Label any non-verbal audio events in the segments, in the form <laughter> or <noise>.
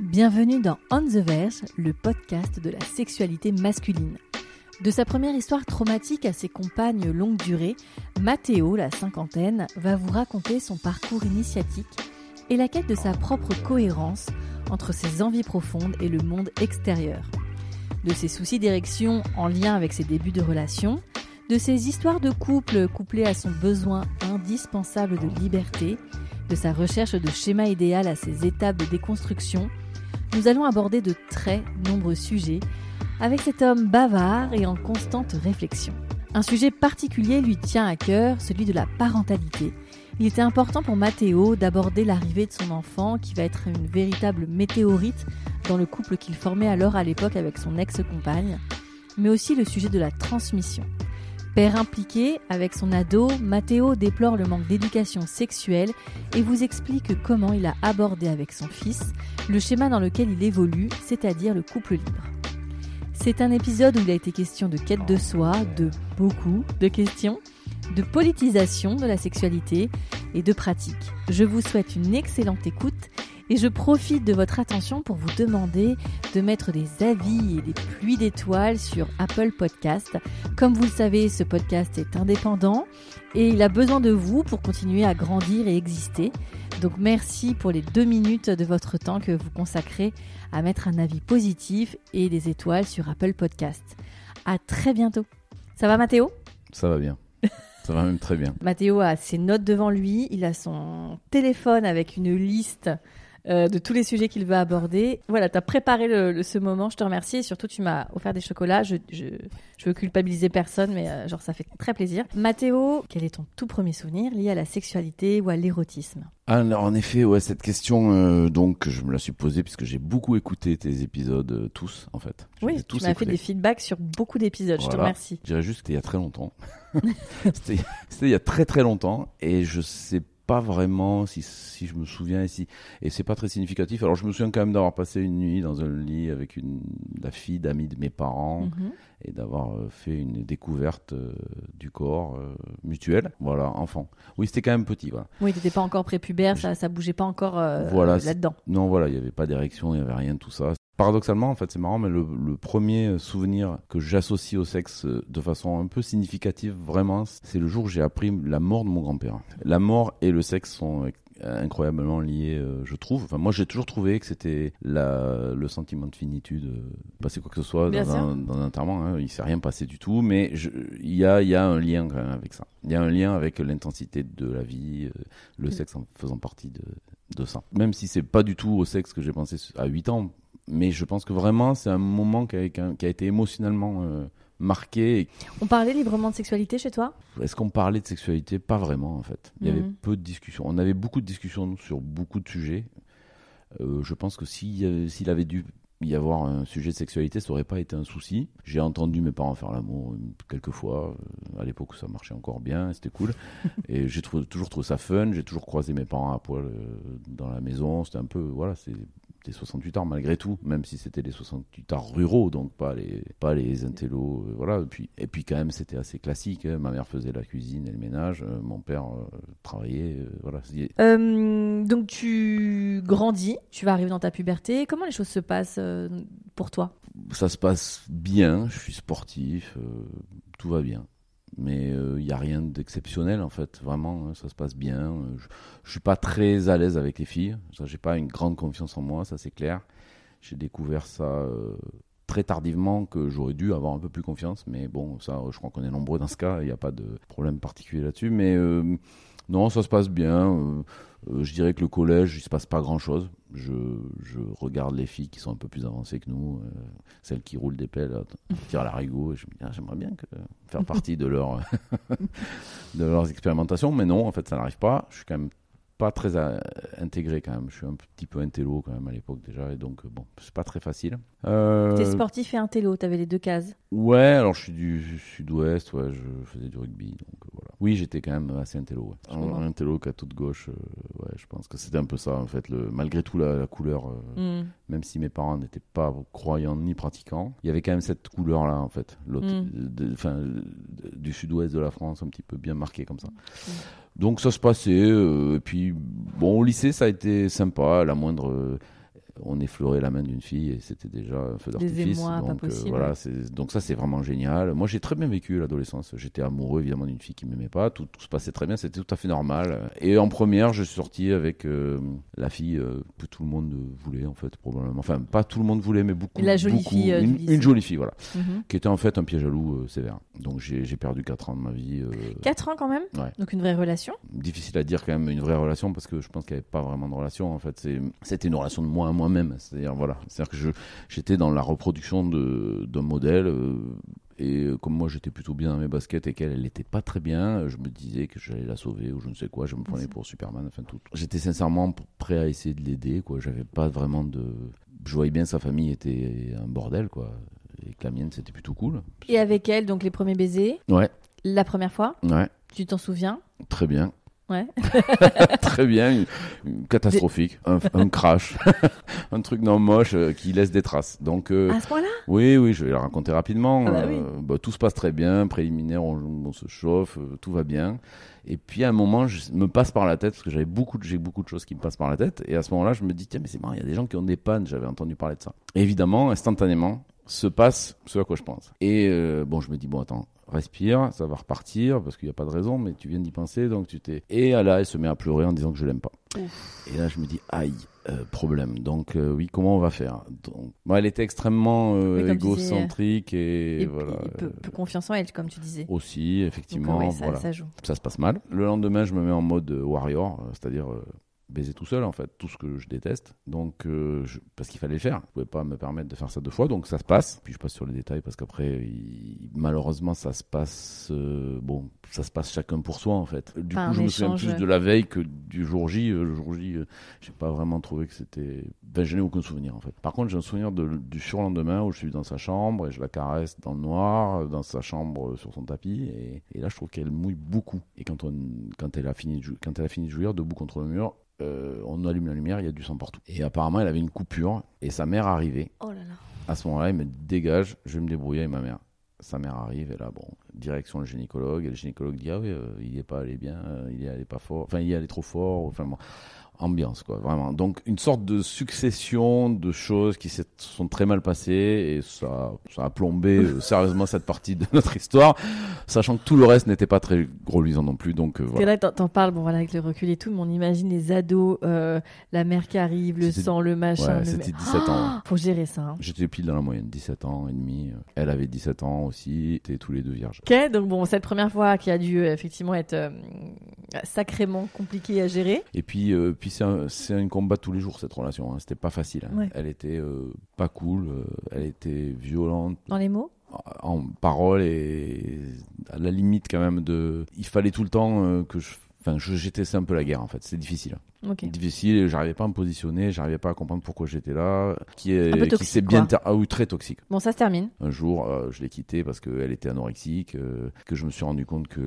Bienvenue dans On the Verge, le podcast de la sexualité masculine. De sa première histoire traumatique à ses compagnes longue durée, Matteo, la cinquantaine, va vous raconter son parcours initiatique et la quête de sa propre cohérence entre ses envies profondes et le monde extérieur. De ses soucis d'érection en lien avec ses débuts de relation, de ses histoires de couple couplées à son besoin indispensable de liberté, de sa recherche de schéma idéal à ses étapes de déconstruction, nous allons aborder de très nombreux sujets avec cet homme bavard et en constante réflexion. Un sujet particulier lui tient à cœur, celui de la parentalité. Il était important pour Matteo d'aborder l'arrivée de son enfant qui va être une véritable météorite dans le couple qu'il formait alors à l'époque avec son ex-compagne, mais aussi le sujet de la transmission. Père impliqué avec son ado, Matteo déplore le manque d'éducation sexuelle et vous explique comment il a abordé avec son fils le schéma dans lequel il évolue, c'est-à-dire le couple libre. C'est un épisode où il a été question de quête de soi, de beaucoup de questions, de politisation de la sexualité et de pratique. Je vous souhaite une excellente écoute et je profite de votre attention pour vous demander de mettre des avis et des pluies d'étoiles sur Apple Podcast. Comme vous le savez, ce podcast est indépendant et il a besoin de vous pour continuer à grandir et exister. Donc merci pour les deux minutes de votre temps que vous consacrez à mettre un avis positif et des étoiles sur Apple Podcast. À très bientôt. Ça va Mathéo? Ça va bien. Ça va même très bien. Mathéo a ses notes devant lui, il a son téléphone avec une liste euh, de tous les sujets qu'il veut aborder. Voilà, tu as préparé le, ce moment, je te remercie et surtout tu m'as offert des chocolats. Je, je, je veux culpabiliser personne, mais euh, genre ça fait très plaisir. Mathéo, quel est ton tout premier souvenir lié à la sexualité ou à l'érotisme? Alors, en effet, ouais, cette question, euh, donc, je me la suis posée puisque j'ai beaucoup écouté tes épisodes, tous, en fait. Oui, tu m'as fait des feedbacks sur beaucoup d'épisodes, je te remercie. Je dirais juste que c'était il y a très longtemps. <laughs> c'était il y a très très longtemps et je sais pas vraiment si, si je me souviens ici et c'est pas très significatif. Alors je me souviens quand même d'avoir passé une nuit dans un lit avec une la fille d'amis de mes parents mhm. et d'avoir euh, fait une découverte euh, du corps euh, mutuel voilà enfant. Oui c'était quand même petit voilà. Oui t'étais pas encore prépubère ça ça bougeait pas encore voilà, là dedans non voilà il y avait pas d'érection il y avait rien de tout ça Paradoxalement, en fait, c'est marrant, mais le, premier souvenir que j'associe au sexe de façon un peu significative, vraiment, c'est le jour où j'ai appris la mort de mon grand-père. La mort et le sexe sont incroyablement liés, euh, je trouve. Enfin, moi, j'ai toujours trouvé que c'était le sentiment de finitude, euh, passer quoi que ce soit dans un, dans un, enterrement. Hein, il s'est rien passé du tout, mais il y a, y a un lien quand même avec ça. Il y a un lien avec l'intensité de la vie, euh, le mm. sexe en faisant partie de, de ça. Même si c'est pas du tout au sexe que j'ai pensé à 8 ans, mais je pense que vraiment, c'est un moment qui a, qui a été émotionnellement euh, marqué. On parlait librement de sexualité chez toi? Est-ce qu'on parlait de sexualité? Pas vraiment, en fait. Il y avait mhm. peu de discussions. On avait beaucoup de discussions sur beaucoup de sujets. Euh, je pense que s'il avait dû y avoir un sujet de sexualité, ça aurait pas été un souci. J'ai entendu mes parents faire l'amour quelques fois. Euh, à l'époque, ça marchait encore bien, c'était cool. <laughs> et j'ai toujours trouvé ça fun. J'ai toujours croisé mes parents à poil dans la maison. C'était un peu, voilà, c'est des 68 ans malgré tout, même si c'était les 68 ans ruraux, donc pas les, pas les intellos, euh, voilà. Et puis, et puis quand même, c'était assez classique. Hein. Ma mère faisait la cuisine et le ménage, euh, mon père euh, travaillait, voilà. donc tu grandis, tu vas arriver dans ta puberté. Comment les choses se passent pour toi? Ça se passe bien. Je suis sportif, tout va bien mais il euh, n'y a rien d'exceptionnel en fait, vraiment, hein, ça se passe bien. Euh, je, ne suis pas très à l'aise avec les filles, j'ai pas une grande confiance en moi, ça c'est clair. J'ai découvert ça euh, très tardivement que j'aurais dû avoir un peu plus confiance, mais bon, ça je crois qu'on est nombreux dans ce cas, il n'y a pas de problème particulier là-dessus, mais non, ça se passe bien. Euh, je dirais que le collège, il se passe pas grand chose. Je, regarde les filles qui sont un peu plus avancées que nous, euh, celles qui roulent des pelles, tirent la dis, ah, j'aimerais bien faire partie de, leur, <laughs> leurs expérimentations, mais non, en fait, ça n'arrive pas. Je suis quand même pas très euh, intégré quand même. Je suis un petit peu intello quand même à l'époque déjà, et donc euh, bon, c'est pas très facile. Euh, T'es sportif et intello, t'avais les deux cases. Ouais, alors je suis du sud-ouest, ouais, je faisais du rugby, donc euh, voilà. Oui, j'étais quand même assez intello, ouais. Un intello qu'à toute gauche, euh, ouais, je pense que c'était un peu ça en fait. Le, malgré tout la, la couleur, euh, Hmm. même si mes parents n'étaient pas croyants ni pratiquants, il y avait quand même cette couleur là en fait, Mm. enfin, du sud-ouest de la France, un petit peu bien marqué comme ça. Mm. Donc ça se passait, euh, et puis bon, au lycée ça a été sympa, la moindre. On effleurait la main d'une fille et c'était déjà un feu d'artifice. donc, euh, voilà, donc ça c'est vraiment génial. Moi j'ai très bien vécu l'adolescence. J'étais amoureux évidemment d'une fille qui m'aimait pas. Tout, tout se passait très bien, c'était tout à fait normal. Et en première, je suis sorti avec euh, la fille euh, que tout le monde voulait en fait probablement. Enfin pas tout le monde voulait, mais beaucoup. La jolie beaucoup. fille, euh, une, jolie fille, voilà, Mhm. qui était en fait un piège à loup sévère. Donc j'ai perdu 4 ans de ma vie. euh, Quatre ans quand même Ouais. Donc une vraie relation difficile à dire quand même une vraie relation parce que je pense qu'il n'y avait pas vraiment de relation en fait c'était une relation de moi à moi-même. C'est-à-dire voilà. C'est-à-dire que je j'étais dans la reproduction de d'un modèle euh, et euh, comme moi j'étais plutôt bien dans mes baskets et qu'elle elle n'était pas très bien euh, je me disais que j'allais la sauver ou je ne sais quoi je me prenais pour Superman enfin tout. J'étais sincèrement prêt à essayer de l'aider quoi. J'avais pas vraiment de je voyais bien que sa famille était un bordel quoi et que la mienne c'était plutôt cool. Et avec elle, donc les premiers baisers, ouais. La première fois, ouais. Tu t'en souviens? Très bien Ouais. <laughs> Très bien, catastrophique, un, un crash, <laughs> un truc non moche euh, qui laisse des traces. Donc euh, À ce point-là? oui, oui, je vais la raconter rapidement. Ah bah oui. Euh, bah, tout se passe très bien, préliminaire, on, on se chauffe, euh, tout va bien. Et puis à un moment, je me passe par la tête parce que j'avais beaucoup, de- j'ai beaucoup de choses qui me passent par la tête. Et à ce moment-là, je me dis tiens, mais c'est marrant, il y a des gens qui ont des pannes. J'avais entendu parler de ça. Et évidemment, instantanément, se passe ce à quoi je pense. Et euh, bon, je me dis bon, attends. Respire, ça va repartir parce qu'il n'y a pas de raison, mais tu viens d'y penser, donc tu t'es. Et là, elle se met à pleurer en disant que je l'aime pas. Et là, je me dis, aïe, euh, problème. Donc, euh, oui, comment on va faire? Donc, bon, Elle était extrêmement euh, égocentrique et, Et, voilà. peu, peu confiance en elle, comme tu disais. Aussi, Donc, effectivement, ouais, ça, voilà. ça joue. Ça se passe mal. Le lendemain, je me mets en mode warrior, c'est-à-dire baiser tout seul, en fait, tout ce que je déteste. Donc, euh, je- parce qu'il fallait le faire. Je pouvais pas me permettre de faire ça deux fois, donc ça se passe. Puis je passe sur les détails parce qu'après, il- malheureusement, ça se passe. euh, bon, ça se passe chacun pour soi, en fait. Du Pas coup, je me souviens plus de la veille que du jour J. Euh, Le jour J, euh, j'ai pas vraiment trouvé que c'était. Ben, je n'ai aucun souvenir, en fait. Par contre, j'ai un souvenir de- du surlendemain où je suis dans sa chambre et je la caresse dans le noir, dans sa chambre sur son tapis. Et, et là, je trouve qu'elle mouille beaucoup. Et quand, on, quand, elle a fini de quand elle a fini de jouir, debout contre le mur, euh, on allume la lumière, il y a du sang partout. Et apparemment, elle avait une coupure et sa mère arrivait. Oh là là. À ce moment-là, il me dit, dégage, je vais me débrouiller avec ma mère. Sa mère arrive et là, bon, direction le gynécologue. Et le gynécologue dit, ah oui, euh, il n'y est pas allé bien, euh, il est allé pas fort, enfin, il est allé trop fort. Enfin, bon, ambiance, quoi, vraiment. Donc, une sorte de succession de choses qui se sont très mal passées et ça, ça a plombé euh, <laughs> sérieusement cette partie de notre histoire, sachant que tout le reste n'était pas très reluisant non plus. Donc, euh, Et voilà. là, t'en- parles, bon voilà, avec le recul et tout, mais on imagine les ados, euh, la mère qui arrive, le sang, le machin. Ouais, c'était ma- 17 ans, ouais. Ah Faut gérer ça. hein. J'étais pile dans la moyenne, 17 ans et demi. Elle avait 17 ans aussi, était tous les deux vierges. Ok, donc bon, cette première fois qui a dû euh, effectivement être sacrément compliquée à gérer. Et puis, euh, puis c'est un, combat tous les jours cette relation. hein. C'était pas facile. hein. Ouais. Elle était euh, pas cool. euh, elle était violente Dans les mots? En parole et à la limite quand même de. Il fallait tout le temps euh, que je. Enfin, je- j'étais un peu la guerre en fait. C'est difficile. Ok. Difficile. J'arrivais pas à me positionner. J'arrivais pas à comprendre pourquoi j'étais là. Qui est Un peu qui toxique, s'est bien ter- ah oui très toxique. Bon, ça se termine. Un jour, euh, je l'ai quittée parce qu'elle était anorexique, euh, que je me suis rendu compte que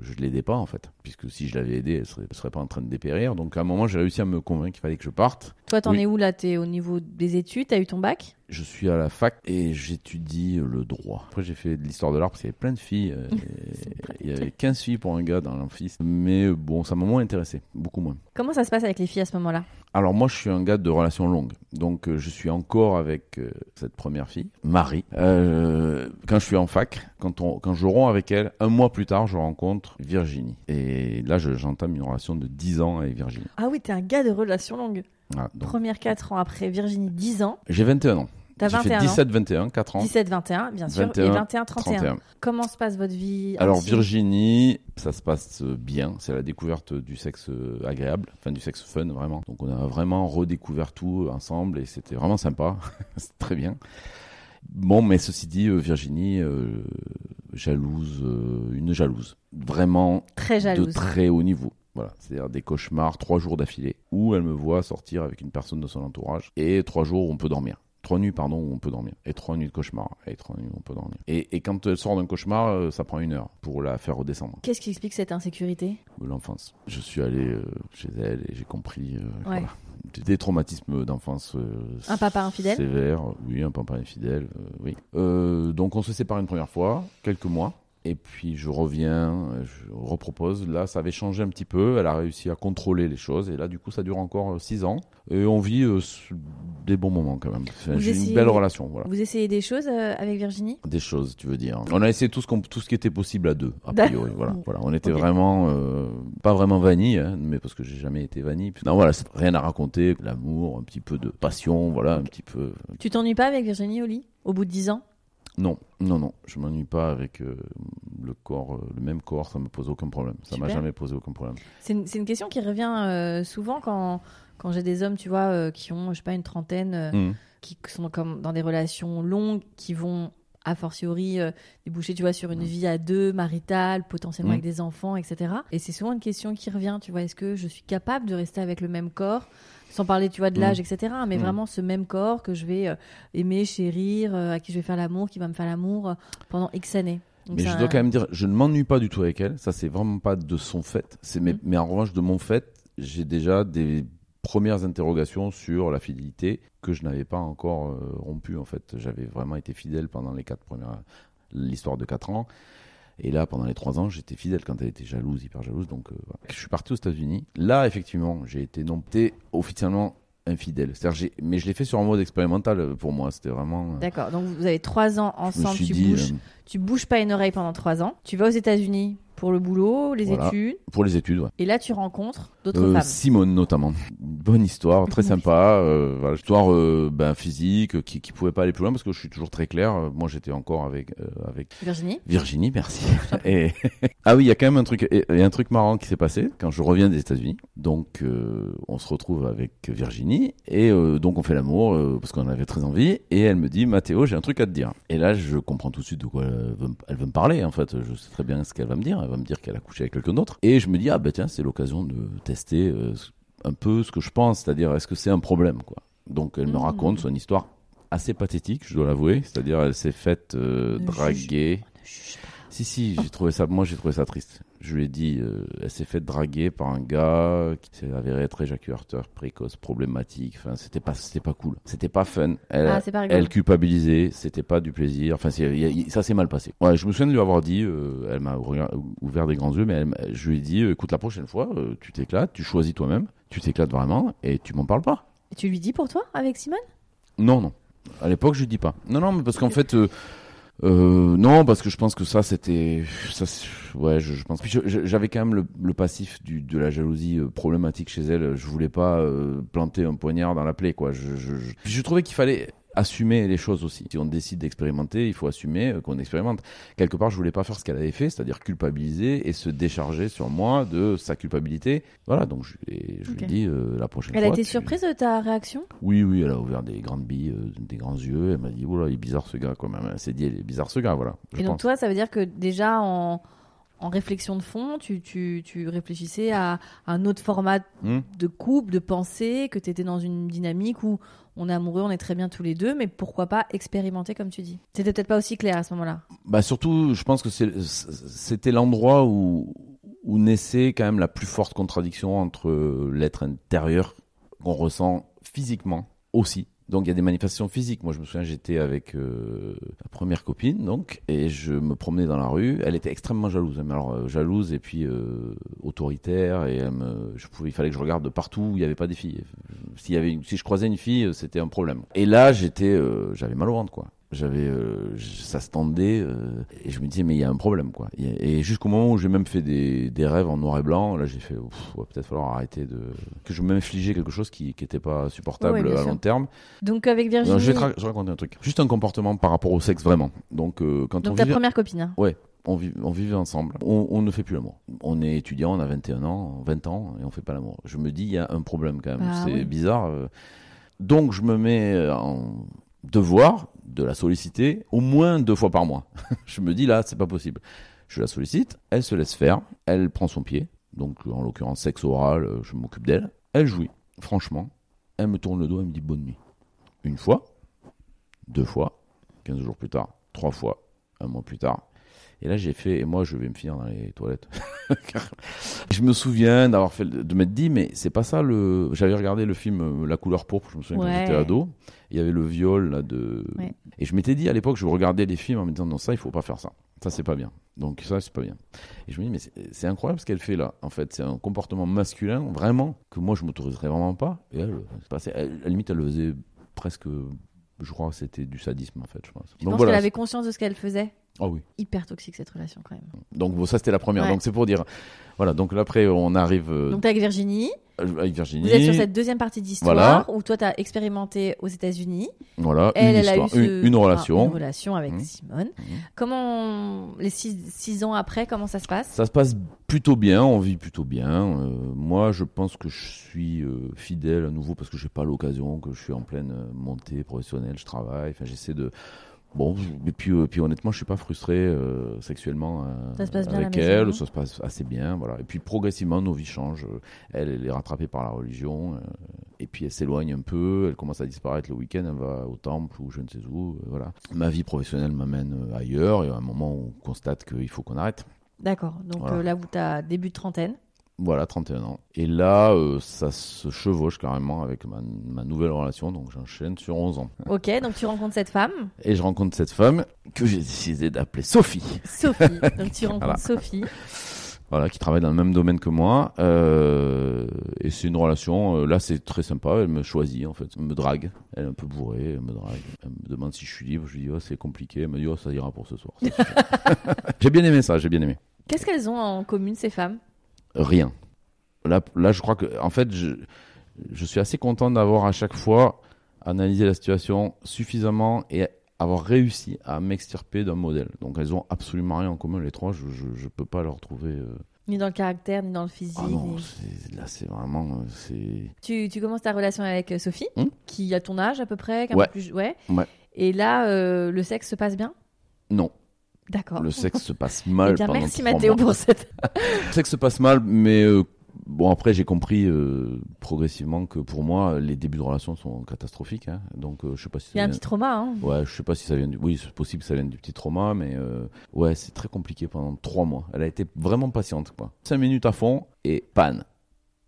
je ne l'aidais pas en fait, puisque si je l'avais aidée, elle serait, elle serait pas en train de dépérir. Donc à un moment, j'ai réussi à me convaincre qu'il fallait que je parte. Toi, t'en Oui. es où là? T'es au niveau des études? T'as eu ton bac? Je suis à la fac et j'étudie le droit. Après, j'ai fait de l'histoire de l'art parce qu'il y avait plein de filles. euh, <laughs> il y avait 15 filles pour un gars dans l'amphi. Mais bon, ça m'a moins intéressé, beaucoup moins. Comment ça se passe avec les filles à ce moment-là? Alors moi, je suis un gars de relations longues. Donc euh, je suis encore avec euh, cette première fille, Marie. Euh, quand je suis en fac, quand, on, quand je romps avec elle, un mois plus tard, je rencontre Virginie. Et là, je- j'entame une relation de 10 ans avec Virginie. Ah oui, t'es un gars de relations longues. Voilà, donc, Première 4 ans après Virginie, 10 ans. j'ai 21 ans. T'as J'ai 21 fait ans. 17, 21, 4 ans. 17, 21, bien sûr. 21, et 21, 31. 31. Comment se passe votre vie Alors Virginie, ça se passe euh, bien. C'est la découverte du sexe euh, agréable, enfin du sexe fun vraiment. Donc on a vraiment redécouvert tout ensemble et c'était vraiment sympa. <laughs> C'était très bien. Bon, mais ceci dit, euh, Virginie, euh, jalouse, euh, une jalouse, vraiment Très de très haut niveau. Voilà, c'est-à-dire des cauchemars trois jours d'affilée, où elle me voit sortir avec une personne de son entourage, et trois jours où on peut dormir. Trois nuits, pardon, où on peut dormir. Et trois nuits de cauchemar. Et trois nuits où on peut dormir. Et, et quand elle sort d'un cauchemar, euh, ça prend une heure pour la faire redescendre. Qu'est-ce qui explique cette insécurité? L'enfance. Je suis allé euh, chez elle et j'ai compris. euh, Ouais. voilà. Des- traumatismes d'enfance. euh, Un papa infidèle? Sévères, oui, un papa infidèle, euh, oui. Euh, donc on se sépare une première fois, quelques mois. Et puis je reviens, euh, je repropose. Là, ça avait changé un petit peu. Elle a réussi à contrôler les choses. Et là, du coup, ça dure encore euh, six ans. Et on vit euh, des bons moments quand même. Enfin, J'ai essayez- une belle relation. Voilà. Vous essayez des choses euh, avec Virginie? Des choses, tu veux dire. On a essayé tout ce, tout ce qui était possible à deux, a priori. Voilà, voilà. On était vraiment, euh, pas vraiment vanille, hein, mais parce que j'ai jamais été vanille. Non, voilà, rien à raconter. L'amour, un petit peu de passion, voilà, un petit peu. Tu t'ennuies pas avec Virginie au lit? Au bout de 10 ans? Non, non, non, je m'ennuie pas avec euh, le corps, euh, le même corps, ça me pose aucun problème. Ça m'a jamais posé aucun problème. C'est une, une question qui revient euh, souvent quand, quand j'ai des hommes, tu vois, qui ont, je sais pas, une trentaine, Mhm. qui sont comme dans des relations longues, qui vont a fortiori déboucher, tu vois, sur une vie à deux, maritale, potentiellement Mm. avec des enfants, etc. Et c'est souvent une question qui revient, tu vois, est-ce que je suis capable de rester avec le même corps sans parler, tu vois, de l'âge, etc. Mais Mm. vraiment ce même corps que je vais euh, aimer, chérir, euh, à qui je vais faire l'amour, qui va me faire l'amour euh, pendant X années. Donc Mais je un- dois quand même dire, je ne m'ennuie pas du tout avec elle. Ça, c'est vraiment pas de son fait. C'est Mhm. mais en revanche, de mon fait, j'ai déjà des premières interrogations sur la fidélité que je n'avais pas encore euh, rompue. En fait, j'avais vraiment été fidèle pendant les quatre premières, l'histoire de quatre ans. Et là, pendant les trois ans, j'étais fidèle quand elle était jalouse, hyper jalouse. Donc, euh, voilà. je suis parti aux États-Unis. Là, effectivement, j'ai été non, été officiellement infidèle. C'est-à-dire, mais je l'ai fait sur un mode expérimental euh, pour moi. C'était vraiment. euh, D'accord, donc vous avez trois ans ensemble, tu dit, bouges euh, Tu bouges pas une oreille pendant trois ans. Tu vas aux États-Unis pour le boulot, les Voilà. études. pour les études, ouais. Et là, tu rencontres d'autres Euh, femmes. Simone notamment. Bonne histoire, très sympa. Euh, voilà, histoire euh, ben, physique qui, qui pouvait pas aller plus loin parce que je suis toujours très clair. Moi, j'étais encore avec avec Virginie Virginie, merci. <laughs> Et <laughs> ah oui, il y a quand même un truc, et- et un truc marrant qui s'est passé quand je reviens des États-Unis. Donc, on se retrouve avec Virginie et donc on fait l'amour parce qu'on avait très envie. Et elle me dit, Mathéo, j'ai un truc à te dire. Et là, je comprends tout de suite de quoi elle veut, me- elle veut me parler. En fait, je sais très bien ce qu'elle va me dire. Elle va me dire qu'elle a couché avec quelqu'un d'autre. Et je me dis, ah ben tiens, c'est l'occasion de tester euh, un peu ce que je pense, c'est-à-dire est-ce que c'est un problème, quoi. Donc, elle me Mhm. raconte son histoire assez pathétique, je dois l'avouer. C'est-à-dire, elle s'est faite euh, draguer. Ne juge pas. Si, si, j'ai trouvé ça, moi j'ai trouvé ça triste. Je lui ai dit, euh, elle s'est fait draguer par un gars qui s'est avéré être éjaculateur précoce, problématique. Enfin, c'était pas, c'était pas cool. C'était pas fun. Elle, Ah, pas elle culpabilisait, c'était pas du plaisir. Enfin, y a- ça s'est mal passé. Ouais, je me souviens de lui avoir dit, euh, elle m'a ouvert, des grands yeux, mais elle je lui ai dit, écoute, la prochaine fois, euh, tu t'éclates, tu choisis toi-même, tu t'éclates vraiment et tu m'en parles pas. Et tu lui dis pour toi, avec Simone? Non, non. À l'époque, je lui dis pas. Non, non, mais parce qu'en fait, euh, non, parce que je pense que ça, c'était, ça, ouais, je, je pense. J'avais quand même le, passif du, de la jalousie euh, problématique chez elle. Je voulais pas euh, planter un poignard dans la plaie, quoi. Je, je, je, je trouvais qu'il fallait assumer les choses aussi. Si on décide d'expérimenter, il faut assumer euh, qu'on expérimente. Quelque part, je voulais pas faire ce qu'elle avait fait, c'est-à-dire culpabiliser et se décharger sur moi de sa culpabilité. Voilà, donc je, lui dis euh, la prochaine Elle fois. a été tu- surprise de ta réaction? Oui, oui, elle a ouvert des grandes billes, euh, des grands yeux. Elle m'a dit, oula, il est bizarre ce gars quand même. Elle s'est dit, il est bizarre ce gars, voilà. Je Et donc pense. toi, ça veut dire que déjà en, en réflexion de fond, tu, tu, tu réfléchissais à un autre format Hmm de couple, de pensée, que tu étais dans une dynamique où on est amoureux, on est très bien tous les deux, mais pourquoi pas expérimenter comme tu dis? C'était peut-être pas aussi clair à ce moment-là. Bah surtout, je pense que c'était l'endroit où, où naissait quand même la plus forte contradiction entre l'être intérieur qu'on ressent physiquement aussi. Donc il y a des manifestations physiques. Moi je me souviens, j'étais avec euh, ma première copine, donc, et je me promenais dans la rue. Elle était extrêmement jalouse. Alors euh, jalouse et puis euh, autoritaire. Et elle me, je pouvais, il fallait que je regarde de partout où il n'y avait pas des filles. Y avait, une- si je croisais une fille, c'était un problème. Et là j'étais, euh, j'avais mal au ventre quoi. J'avais, euh, ça se tendait euh, et je me disais mais il y a un problème quoi. Et jusqu'au moment où j'ai même fait des, des rêves en noir et blanc, là j'ai fait ouais, peut-être falloir arrêter de que je m'infligeais quelque chose qui qui était pas supportable Ouais, à sûr. long terme. Donc avec Virginie, Non, je vais te raconter un truc. Juste un comportement par rapport au sexe vraiment. Donc euh, quand on donc ta vit, première copine, hein. on, vit- on vivait ensemble, on, on ne fait plus l'amour. On est étudiant, on a 21 ans, 20 ans et on fait pas l'amour. Je me dis il y a un problème quand même. Bah C'est oui. bizarre. euh. Donc je me mets en devoir de la solliciter au moins deux fois par mois. <laughs> je me dis là, c'est pas possible. Je la sollicite, elle se laisse faire, elle prend son pied. donc en l'occurrence sexe oral, euh, je m'occupe d'elle. Elle jouit, franchement. Elle me tourne le dos, elle me dit bonne nuit. Une fois, deux fois, 15 jours plus tard, trois fois, un mois plus tard. Et là, j'ai fait, et moi, je vais me finir dans les toilettes. <laughs> je me souviens d'avoir fait, de m'être dit, mais c'est pas ça le. J'avais regardé le film euh, La couleur pourpre, je me souviens quand Ouais. j'étais ado. Il y avait le viol, là, de. Ouais. Et je m'étais dit à l'époque, je regardais des films en me disant, non, ça, il faut pas faire ça. Ça, c'est pas bien. Donc, ça, c'est pas bien. Et je me dis, mais c'est- incroyable ce qu'elle fait là. En fait, c'est un comportement masculin, vraiment, que moi, je m'autoriserais vraiment pas. Et elle, à la limite, elle le faisait presque. Je crois que c'était du sadisme, en fait, je pense. Tu penses qu'elle avait conscience de ce qu'elle faisait? Ah oui. Hyper toxique cette relation quand même. Donc bon, ça c'était la première. Ouais. Donc c'est pour dire. Voilà. Donc là, après on arrive euh, Donc t'es avec Virginie, avec Virginie. vous êtes sur cette deuxième partie d'histoire Voilà. où toi t'as expérimenté aux États-Unis. Voilà. Elle, une elle a eu histoire, ce- une, enfin, relation. une relation avec Mhm. Simone. Mhm. Comment les six, six ans après, comment ça se passe? Ça se passe plutôt bien, on vit plutôt bien. Euh, moi, je pense que je suis euh, fidèle à nouveau parce que j'ai pas l'occasion, que je suis en pleine euh, montée professionnelle, je travaille. Enfin, j'essaie de. Bon, et puis, euh, puis honnêtement, je suis pas frustré euh, sexuellement euh, Ça se passe bien à la avec elle. Ça se passe assez bien, voilà. Et puis progressivement, nos vies changent. Elle, elle est rattrapée par la religion, et puis elle s'éloigne un peu. Elle commence à disparaître le week-end. Elle va au temple ou je ne sais où, voilà. Ma vie professionnelle m'amène ailleurs, et à un moment, on constate qu'il faut qu'on arrête. D'accord. Donc Voilà. là, vous t'as début de trentaine. Voilà, 31 ans. Et là, euh, ça se chevauche carrément avec ma, ma nouvelle relation, donc j'enchaîne sur 11 ans. Ok, donc tu rencontres cette femme, Et je rencontre cette femme que j'ai décidé d'appeler Sophie, Sophie. <laughs> donc tu rencontres Voilà. Sophie. voilà, qui travaille dans le même domaine que moi. Euh, et c'est une relation, euh, là c'est très sympa, elle me choisit en fait, elle me drague, elle est un peu bourrée, elle me drague, elle me demande si je suis libre, je lui dis oh, c'est compliqué, elle me dit oh, ça ira pour ce soir. <laughs> J'ai bien aimé ça, j'ai bien aimé. Qu'est-ce qu'elles ont en commun ces femmes? Rien. Là, là, je crois que, en fait, je, je suis assez content d'avoir à chaque fois analysé la situation suffisamment et avoir réussi à m'extirper d'un modèle. Donc, elles ont absolument rien en commun, les trois. Je, je peux pas leur trouver. euh, Ni dans le caractère, ni dans le physique. Ah non, ni- là, c'est vraiment. euh. Tu, tu commences ta relation avec euh, Sophie, Hmm qui a ton âge à peu près, Ouais. peu plus... ouais. Ouais. Et là, euh, le sexe se passe bien? Non, D'accord. le sexe se passe Eh mal. bien, pendant merci Mathéo pour cette. Le sexe se passe mal, mais euh, bon, après, j'ai compris euh, progressivement que pour moi, les débuts de relation sont catastrophiques. hein. Donc, euh, je sais pas si Il y a un vient- petit trauma, hein Ouais, je sais pas si ça vient du. Oui, c'est possible que ça vienne du petit trauma, mais euh, ouais, c'est très compliqué pendant trois mois. Elle a été vraiment patiente, quoi. Cinq minutes à fond et panne.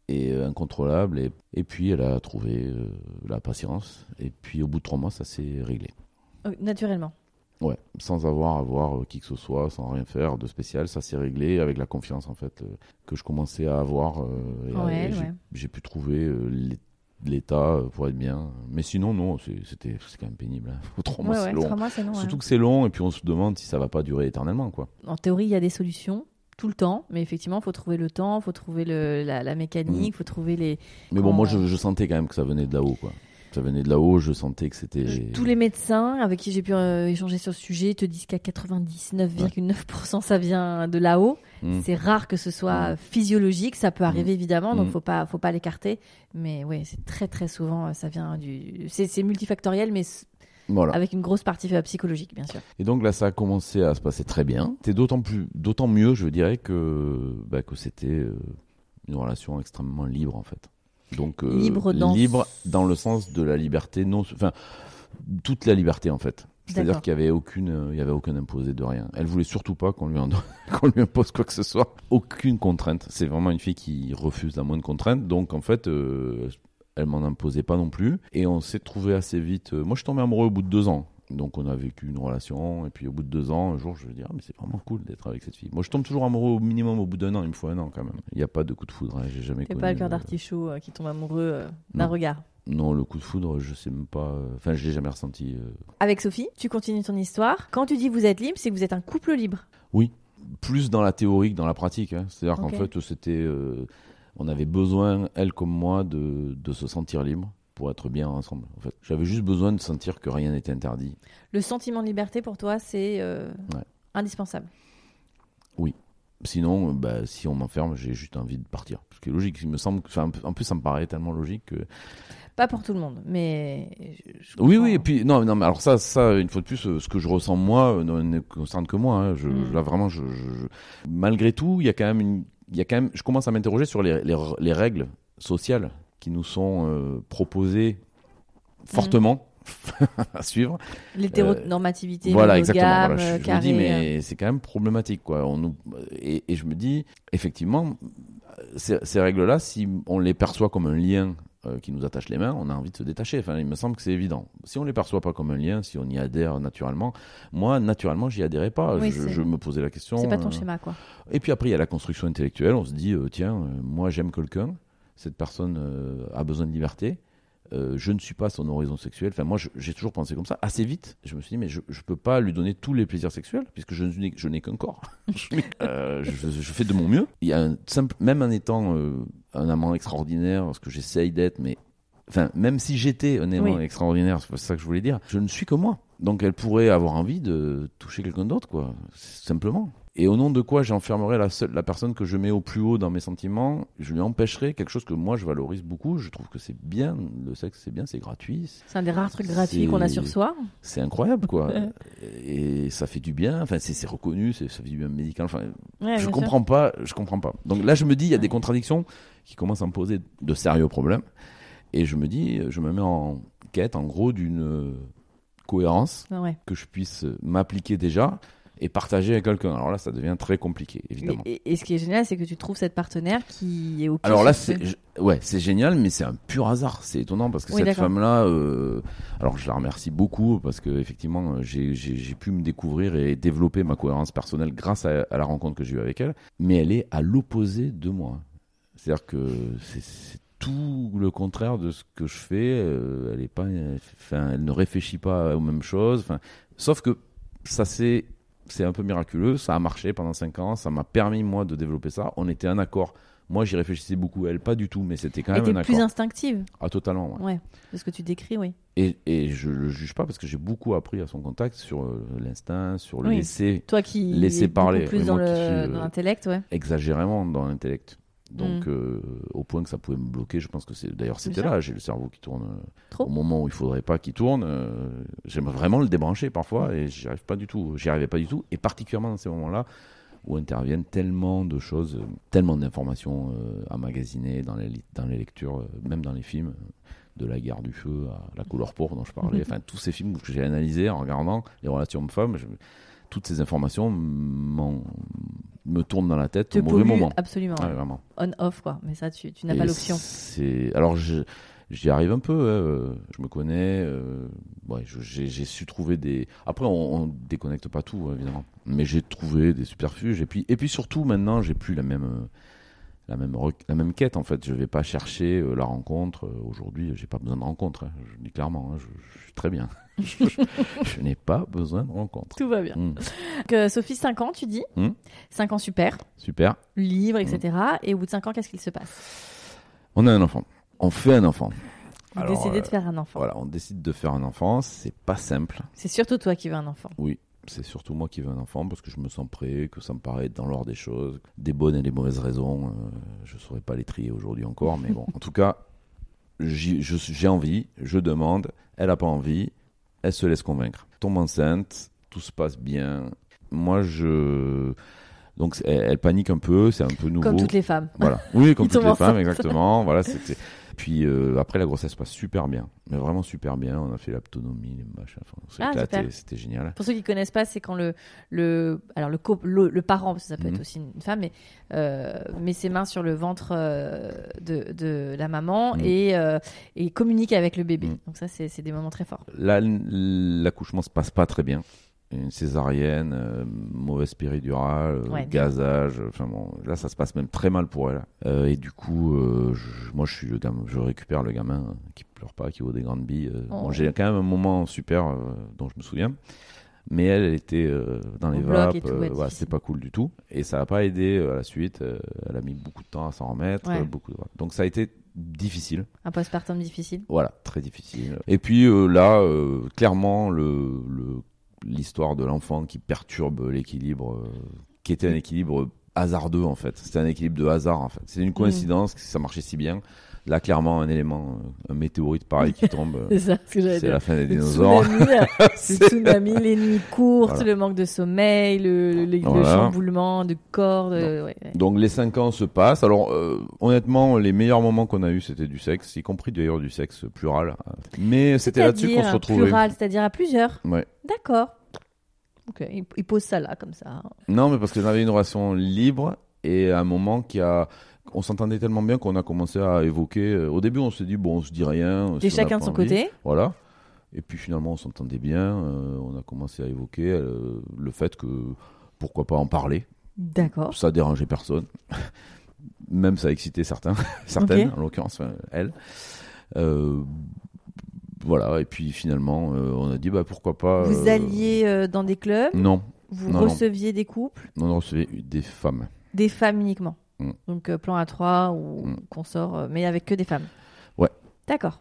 Et euh, incontrôlable. Et, et puis, elle a trouvé euh, la patience. Et puis, au bout de trois mois, ça s'est réglé. Euh, Naturellement. Ouais, sans avoir à voir euh, qui que ce soit, sans rien faire de spécial, ça s'est réglé avec la confiance, en fait, euh, que je commençais à avoir. euh, et, j'ai- ouais. j'ai pu trouver l'é- l'état pour être bien. Mais sinon, non, c'est- c'était c'est quand même pénible. hein. Trois mois, c'est long. mois. Surtout que c'est long et puis on se demande si ça va pas durer éternellement quoi. En théorie, il y a des solutions tout le temps, mais effectivement, il faut trouver le temps, il faut trouver le, la, la mécanique, il faut trouver les. Mais bon, moi je, je sentais quand même que ça venait de là-haut quoi. Ça venait de là-haut, je sentais que c'était. Tous les médecins avec qui j'ai pu euh, échanger sur ce sujet te disent qu'à 99,9% ça vient de là-haut. Mm. C'est rare que ce soit Mm. physiologique, ça peut arriver évidemment, donc faut pas, faut pas l'écarter. Mais oui, c'est très très souvent, euh, ça vient du. C'est multifactoriel, mais Voilà. avec une grosse partie euh, psychologique, bien sûr. Et donc là, ça a commencé à se passer très bien. C'était d'autant plus, d'autant mieux, je dirais que bah, que c'était une relation extrêmement libre en fait. Donc euh, Libre dans- libre dans le sens de la liberté, non, enfin toute la liberté en fait. C'est-à-dire qu'il y avait aucune, euh, il y avait aucun imposé de rien. Elle voulait surtout pas qu'on lui, en- <laughs> qu'on lui impose quoi que ce soit. Aucune contrainte. C'est vraiment une fille qui refuse la moindre contrainte. Donc en fait, euh, elle m'en imposait pas non plus. Et on s'est trouvé assez vite. moi, je suis tombé amoureux au bout de deux ans. Donc on a vécu une relation. Et puis au bout de deux ans, un jour, je me dis, ah, mais c'est vraiment cool d'être avec cette fille. Moi, je tombe toujours amoureux au minimum au bout d'un an. Il me faut un an quand même. Il n'y a pas de coup de foudre. hein, J'ai jamais T'es pas le cœur euh, d'artichaut euh, qui tombe amoureux euh, d'un regard. Non, le coup de foudre, je sais même pas. Enfin, je l'ai jamais ressenti. euh, Avec Sophie, tu continues ton histoire. Quand tu dis vous êtes libre, c'est que vous êtes un couple libre. Oui, plus dans la théorie que dans la pratique. hein. C'est-à-dire Ok. qu'en fait, c'était, euh, on avait besoin, elle comme moi, de, de se sentir libre pour être bien ensemble. En fait, j'avais juste besoin de sentir que rien n'était interdit. Le sentiment de liberté pour toi, c'est euh, Ouais. indispensable. Sinon, euh, bah, si on m'enferme, j'ai juste envie de partir. Ce qui est logique. Il me semble, que- enfin, en plus, ça me paraît tellement logique que. Pas pour tout le monde, mais. je- je Oui, oui. Et puis, non, non, mais alors ça, ça, une fois de plus, euh, ce que je ressens moi ne ne concerne que moi. hein. Je, Mm. Là, vraiment, je, malgré tout, il y a quand même une il y a quand même, je commence à m'interroger sur les, les, les règles sociales qui nous sont euh, proposées fortement <laughs> à suivre. L'hétéronormativité, Voilà, le exactement. Voilà, je, je me carré, dis, euh, mais c'est quand même problématique, quoi. On nous... et, et je me dis, effectivement, ces, ces règles-là, si on les perçoit comme un lien euh, qui nous attache les mains, on a envie de se détacher. Enfin, il me semble que c'est évident. Si on les perçoit pas comme un lien, si on y adhère naturellement, moi, naturellement, j'y adhérais pas. Oui, je, me posais la question. c'est pas ton euh, schéma, quoi. et puis après, il y a la construction intellectuelle. On se dit, euh, tiens, euh, moi j'aime quelqu'un, cette personne euh, a besoin de liberté. euh, je ne suis pas son horizon sexuel. Enfin, moi, j'ai toujours pensé comme ça. Assez vite, je me suis dit, mais je ne peux pas lui donner tous les plaisirs sexuels, puisque je n'ai je n'ai qu'un corps. <laughs> Euh, je, je fais de mon mieux. Il y a un simple, même en étant un amant extraordinaire, ce que j'essaye d'être, mais enfin, même si j'étais un amant Oui. extraordinaire, c'est ça que je voulais dire, je ne suis que moi. Donc elle pourrait avoir envie de toucher quelqu'un d'autre, quoi, simplement. Et au nom de quoi j'enfermerais la, seule, la personne que je mets au plus haut dans mes sentiments Je lui empêcherais quelque chose que moi je valorise beaucoup. Je trouve que c'est bien, le sexe c'est bien, c'est gratuit, c'est- un des rares trucs gratuits qu'on a sur soi. c'est incroyable, quoi. <laughs> Et ça fait du bien, enfin c'est reconnu, ça fait du bien médical. Enfin, Ouais, je sûr. comprends pas, je comprends pas. Donc là, je me dis, il y a des contradictions qui commencent à me poser de sérieux problèmes. Et je me dis, je me mets en quête, en gros, d'une euh, cohérence Ouais. que je puisse m'appliquer déjà et partager avec quelqu'un. Alors là, ça devient très compliqué, évidemment. Et, ce qui est génial, c'est que tu trouves cette partenaire qui est ok. Alors là, c'est ouais, c'est génial, mais c'est un pur hasard. C'est étonnant parce que Oui, cette femme-là, euh, alors je la remercie beaucoup parce que effectivement, euh, j'ai pu me découvrir et développer ma cohérence personnelle grâce à, à la rencontre que j'ai eue avec elle. Mais elle est à l'opposé de moi. C'est-à-dire que c'est- tout le contraire de ce que je fais. Euh, elle est pas, enfin, elle ne réfléchit pas aux mêmes choses. Enfin, sauf que ça c'est c'est un peu miraculeux. Ça a marché pendant cinq ans. Ça m'a permis moi de développer ça. On était en accord. Moi, j'y réfléchissais beaucoup. Elle, pas du tout. Mais c'était quand même un était plus accord. instinctive. Ah, totalement. ouais. Ouais. De ce que tu décris, oui. Et, et je le juge pas parce que j'ai beaucoup appris à son contact sur euh, l'instinct, sur le Oui. laisser Toi qui Laisser parler, plus euh, dans l'intellect, ouais. exagérément dans l'intellect. Donc, Mm. euh, au point que ça pouvait me bloquer. Je pense que c'est. D'ailleurs, c'était là. J'ai le cerveau qui tourne euh, Trop. au moment où il faudrait pas qu'il tourne. euh, J'aimerais vraiment le débrancher parfois et j'y arrive pas du tout. J'y arrivais pas du tout. Et particulièrement dans ces moments-là où interviennent tellement de choses, euh, tellement d'informations euh, à magasiner dans les, dans les lectures, même dans les films. De la guerre du feu à la couleur pourpre dont je parlais, <laughs> enfin tous ces films que j'ai analysés en regardant les relations hommes-femmes, je- toutes ces informations me tournent dans la tête Te au mauvais moment. absolument. Ouais, vraiment. On-off, quoi. Mais ça, tu, tu n'as pas l'option. C'est alors j'y arrive un peu. hein, euh, Je me connais. euh, ouais, j'ai su trouver des. Après, on, on déconnecte pas tout hein, évidemment, mais j'ai trouvé des subterfuges. Et puis et puis surtout maintenant, j'ai plus la même euh, la même la même quête en fait. Je vais pas chercher euh, la rencontre. Euh, Aujourd'hui, j'ai pas besoin de rencontre. hein. Je dis clairement. hein, je, je suis très bien. <laughs> je je n'ai pas besoin de rencontre. Tout va bien. Mm. Donc, euh, Sophie, 5 ans, tu dis Hmm. 5 ans, super. Super. Livre, etc. Et au bout de 5 ans, qu'est-ce qu'il se passe? On a un enfant. On fait un enfant. Vous Alors, décidez de euh, faire un enfant. Voilà, on décide de faire un enfant. C'est pas simple. C'est surtout toi qui veux un enfant. Oui, c'est surtout moi qui veux un enfant parce que je me sens prêt, que ça me paraît être dans l'ordre des choses, des bonnes et des mauvaises raisons. euh, je saurais pas les trier aujourd'hui encore, mais bon, <laughs> en tout cas, j'ai envie, je demande, elle a pas envie, elle se laisse convaincre. Tombe enceinte, tout se passe bien. Moi, je donc elle, elle panique un peu, c'est un peu nouveau. Comme toutes les femmes. Voilà. Oui, comme <laughs> toutes les femmes, exactement. Voilà, <laughs> c'était. Puis euh, après, la grossesse passe super bien, mais vraiment super bien. On a fait l'autonomie, les machins. Enfin, Ah, c'était génial. Pour ceux qui connaissent pas, c'est quand le le alors le, le le parent, parce que ça peut Mhm. être aussi une femme, mais euh, met ses mains sur le ventre euh, de, de la maman Mhm. et euh, et communique avec le bébé. Mhm. Donc ça, c'est c'est des moments très forts. Là, l'accouchement se passe pas très bien. Une césarienne, euh, mauvaise péridurale, euh, Ouais. gazage. Enfin bon, là, ça se passe même très mal pour elle. Euh, et du coup, euh, je- moi, je suis le gamin, je récupère le gamin euh, qui pleure pas, qui vaut des grandes billes. euh. Oh. Bon, j'ai quand même un moment super euh, dont je me souviens. Mais elle, elle était euh, dans les Au vapes, euh, ouais, c'était pas cool du tout. Et ça n'a pas aidé euh, à la suite. euh, elle a mis beaucoup de temps à s'en remettre. Ouais. euh, beaucoup de- Donc ça a été difficile. Un postpartum difficile. Voilà, très difficile. Et puis euh, là, euh, clairement, le le- l'histoire de l'enfant qui perturbe l'équilibre, euh, qui était un équilibre hasardeux en fait. C'était un équilibre de hasard en fait. C'est une coïncidence que ça marchait si bien. Là, clairement, un élément, euh, un météorite pareil qui tombe, <laughs> euh, C'est ça ce c'est la fin des Le dinosaures. <laughs> le tsunami, les nuits <laughs> courtes, Voilà. le manque de sommeil, le, le, le Voilà. chamboulement de corps. de- ouais, ouais. Donc les 5 ans se passent. Alors euh, honnêtement, les meilleurs moments qu'on a eu, c'était du sexe, y compris d'ailleurs du sexe plural. Mais c'était là-dessus qu'on se retrouvait. Plural, c'est-à-dire à plusieurs. Ouais. D'accord. Ok, il, il pose ça là, comme ça. Non, mais parce que j'avais une relation libre et un moment qui a, on s'entendait tellement bien qu'on a commencé à évoquer. euh, Au début, on s'est dit bon, on se dit rien. Et si chacun de son envie. côté. Voilà. Et puis finalement, on s'entendait bien. euh, on a commencé à évoquer euh, le fait que pourquoi pas en parler. D'accord. Ça dérangeait personne. <laughs> Même ça excitait certains, <laughs> certaines, en l'occurrence enfin, elle. Euh, voilà. Et puis finalement, on a dit bah pourquoi pas. Vous alliez dans des clubs, Non, vous non, non. receviez des couples, non, on recevait des femmes. des femmes uniquement? Mm. Donc euh, plan A3 ou Mm. consort, euh, mais avec que des femmes. Ouais. D'accord.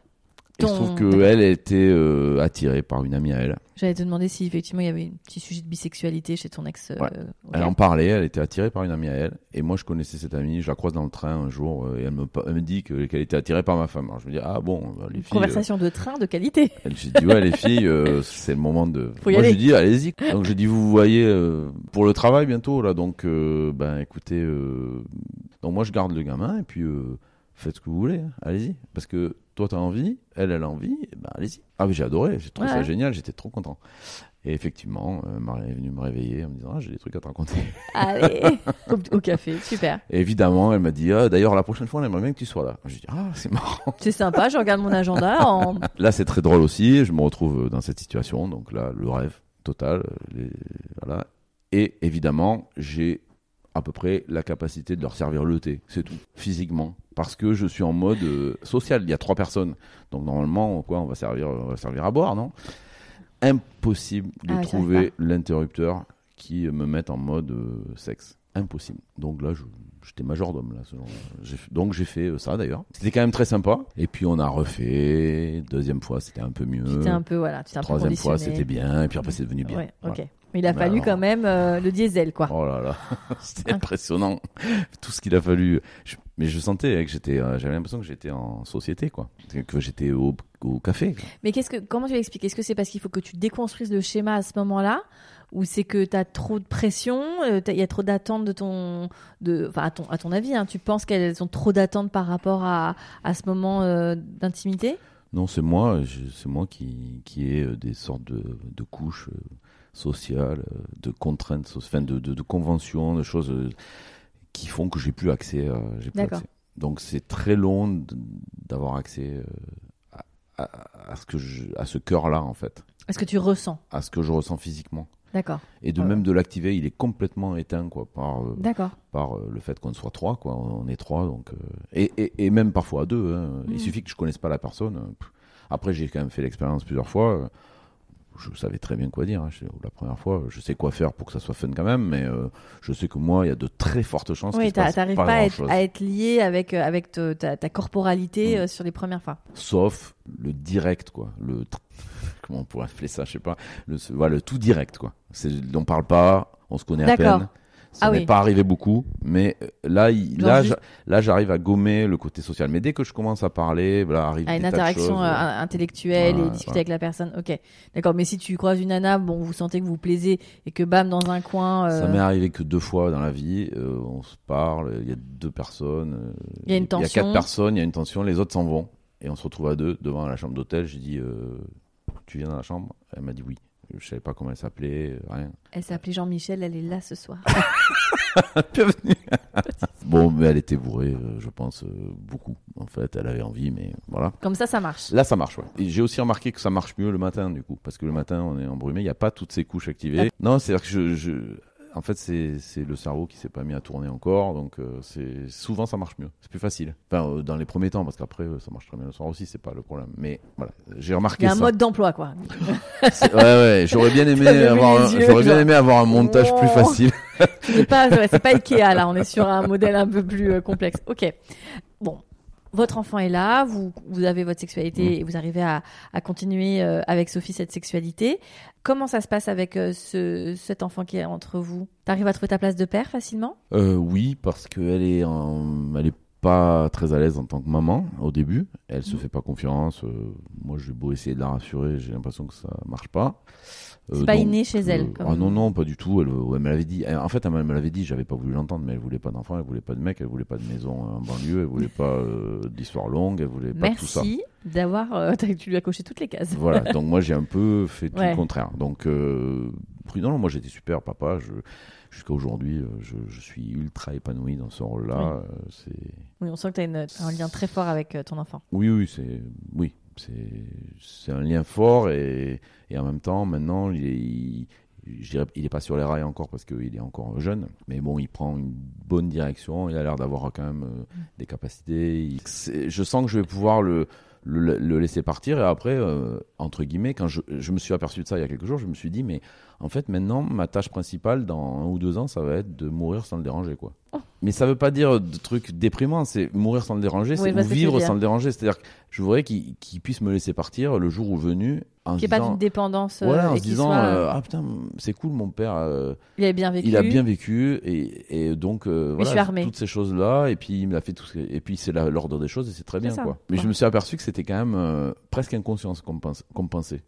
Il se Ton- trouve que elle était euh, attirée par une amie à elle. J'allais te demander si effectivement il y avait un petit sujet de bisexualité chez ton ex. euh, Ouais. Elle en parlait, elle était attirée par une amie à elle. Et moi, je connaissais cette amie, je la croise dans le train un jour, euh, et elle me, elle me dit que- qu'elle était attirée par ma femme. Alors je me dis, ah bon, bah, les filles. Conversation de train de qualité. euh, elle, j'ai dit, ouais, les <laughs> filles, euh, c'est le moment de. Faut y moi, aller. je dis, allez-y. Donc, je dis, vous voyez euh, pour le travail bientôt, là. Donc, euh, ben, écoutez, euh, donc moi, je garde le gamin, et puis, euh, faites ce que vous voulez, hein. allez-y. Parce que toi, t'as envie, elle, elle a envie, et ben, allez-y. Ah, mais j'ai adoré, j'ai trouvé Ouais. ça génial, j'étais trop content. Et effectivement, euh, Marie est venue me réveiller en me disant, ah, j'ai des trucs à te raconter. Allez, <laughs> au, au café, super. Et évidemment, elle m'a dit, ah, d'ailleurs, la prochaine fois, on aimerait bien que tu sois là. Je dis, ah, c'est marrant. C'est sympa, je regarde mon agenda. <laughs> En... Là, c'est très drôle aussi. Je me retrouve dans cette situation. Donc là, le rêve total. les- Voilà. Et évidemment, j'ai à peu près la capacité de leur servir le thé. C'est tout. Physiquement. Parce que je suis en mode euh, social. Il y a trois personnes. Donc normalement, quoi, on va servir, on va servir à boire, non? Impossible de Ah, trouver l'interrupteur qui me mette en mode euh, sexe. Impossible. Donc là, je, j'étais majordome là. ce. J'ai donc j'ai fait euh, ça d'ailleurs. C'était quand même très sympa. Et puis on a refait. Deuxième fois, c'était un peu mieux. C'était un peu, voilà, tu t'es un peu Troisième fois, c'était bien. Et puis après, c'est devenu bien. Ouais, ok. Mais il a Mais fallu alors- quand même euh, le diesel, quoi. Oh là là, <laughs> c'était impressionnant. Tout ce qu'il a fallu. Je- mais je sentais hein, que j'étais, euh, j'avais l'impression que j'étais en société, quoi. Que j'étais au, au café. quoi. Mais qu'est-ce que, comment tu l'expliques Est-ce que c'est parce qu'il faut que tu déconstruises le schéma à ce moment-là? Ou c'est que tu as trop de pression, euh, il y a trop d'attentes de ton, de, enfin à ton, à ton avis, hein, tu penses qu'elles ont trop d'attentes par rapport à, à ce moment euh, d'intimité? Non, c'est moi, c'est moi qui, qui ai des sortes de, de couches sociales, de contraintes, enfin de, de, de conventions, de choses qui font que j'ai plus accès. à- j'ai plus accès. Donc c'est très long d'avoir accès euh, à, à- à ce que je, à ce cœur-là en fait, Est-ce que tu ressens à ce que je ressens physiquement. D'accord, Et de Ouais. même de l'activer, il est complètement éteint quoi par euh, par euh, le fait qu'on soit trois quoi. On est trois donc euh, et, et, et même parfois à deux. hein. Il suffit que je connaisse pas la personne. euh, pff. Après j'ai quand même fait l'expérience plusieurs fois. Je savais très bien quoi dire. hein. La première fois, je sais quoi faire pour que ça soit fun quand même, mais euh, je sais que moi, il y a de très fortes chances. Oui, t'arrives pas, pas, à être, grand-chose. à être lié avec, euh, avec te- ta, ta corporalité Mm. euh, sur les premières fois. Sauf le direct quoi. Le <laughs> comment on pourrait appeler ça, je sais pas. Le, voilà, le tout direct quoi. On parle pas, on se connaît à peine. Ça Ah n'est oui. pas arrivé beaucoup, mais euh, là, il- là, juste- là, j'arrive à gommer le côté social. Mais dès que je commence à parler, voilà, arrive À des une tas de interaction choses, euh, euh, intellectuelle et discuter avec la personne. Ok, d'accord. Mais si tu croises une nana, bon, vous sentez que vous plaisez et que bam, dans un coin, euh, Ça m'est arrivé que deux fois dans la vie. euh, on se parle, il y a deux personnes. Il y a une Il y a tension. quatre personnes, il y a une tension, les autres s'en vont. Et on se retrouve à deux devant la chambre d'hôtel. J'ai dit, tu viens dans la chambre? Elle m'a dit oui. Je savais pas comment elle s'appelait, euh, rien. elle s'appelait Jean-Michel, elle est là ce soir. <laughs> Bienvenue. <laughs> bon, mais elle était bourrée, euh, je pense, euh, beaucoup. En fait, elle avait envie, mais voilà. Comme ça, ça marche. Là, ça marche, ouais. Et j'ai aussi remarqué que ça marche mieux le matin, du coup. Parce que le matin, on est embrumé, il n'y a pas toutes ces couches activées. Non, c'est-à-dire que je. je- En fait, c'est le cerveau qui s'est pas mis à tourner encore, donc euh, c'est souvent ça marche mieux, c'est plus facile. Enfin, euh, dans les premiers temps, parce qu'après euh, ça marche très bien le soir aussi, c'est pas le problème. Mais voilà, j'ai Il remarqué y a un ça. mode d'emploi, quoi. <laughs> Ouais, ouais, j'aurais bien aimé <laughs> avoir, un- yeux, bien aimé avoir un montage plus facile. <laughs> C'est pas, ouais, pas Ikea, là. On est sur un modèle un peu plus complexe. Ok. Bon. Votre enfant est là, vous, vous avez votre sexualité Mm. et vous arrivez à, à continuer euh, avec Sophie cette sexualité. Comment ça se passe avec euh, ce, cet enfant qui est entre vous? T'arrives à trouver ta place de père facilement? Euh, oui, parce qu'elle est, en... elle est pas très à l'aise en tant que maman au début. Elle se Mhm. fait pas confiance. euh, moi, j'ai beau essayer de la rassurer, j'ai l'impression que ça marche pas. C'est Euh, pas donc, inné chez elle, comme- Ah non, non, pas du tout. Elle, ouais, elle me l'avait dit. Elle- En fait, elle me l'avait dit, j'avais pas voulu l'entendre, mais elle voulait pas d'enfant, elle voulait pas de mec, elle voulait pas de maison en banlieue, elle voulait pas euh, d'histoire longue, elle voulait pas tout ça. Merci d'avoir. euh, <laughs> tu lui as coché toutes les cases. Voilà, <laughs> donc moi j'ai un peu fait tout Ouais. le contraire. Donc, euh, prudent, moi j'étais super papa. Je, jusqu'à aujourd'hui, euh, je, je suis ultra épanoui dans ce rôle-là. Oui. Euh, c'est, Oui, on sent que tu as un lien très fort avec euh, ton enfant. oui, oui, c'est, oui, c'est, un lien fort et, et en même temps, maintenant, il est, il, je dirais, il est pas sur les rails encore parce qu'il est encore jeune, mais bon, il prend une bonne direction. Il a l'air d'avoir quand même euh, des capacités. Il- je sens que je vais pouvoir le le, le laisser partir et après euh, entre guillemets quand je, je me suis aperçu de ça il y a quelques jours je me suis dit mais en fait maintenant ma tâche principale dans un ou deux ans ça va être de mourir sans le déranger quoi. Oh. mais ça veut pas dire de trucs déprimants c'est mourir sans le déranger Oui, c'est vivre sans le déranger. C'est à dire que je voudrais qu'il qu'il puisse me laisser partir le jour où venu en Qu'il n'y ait pas d'une dépendance. euh, voilà, en et se disant soit, euh, ah putain c'est cool mon père euh, il a bien vécu. il a bien vécu et, et donc euh, Mais je suis voilà armé. toutes ces choses là et puis il me l'a fait tout ce- et puis c'est l'ordre des choses et c'est très bien ça, quoi. Mais je me suis aperçu que c'était quand même presque inconscience qu'on pense qu'on pensait.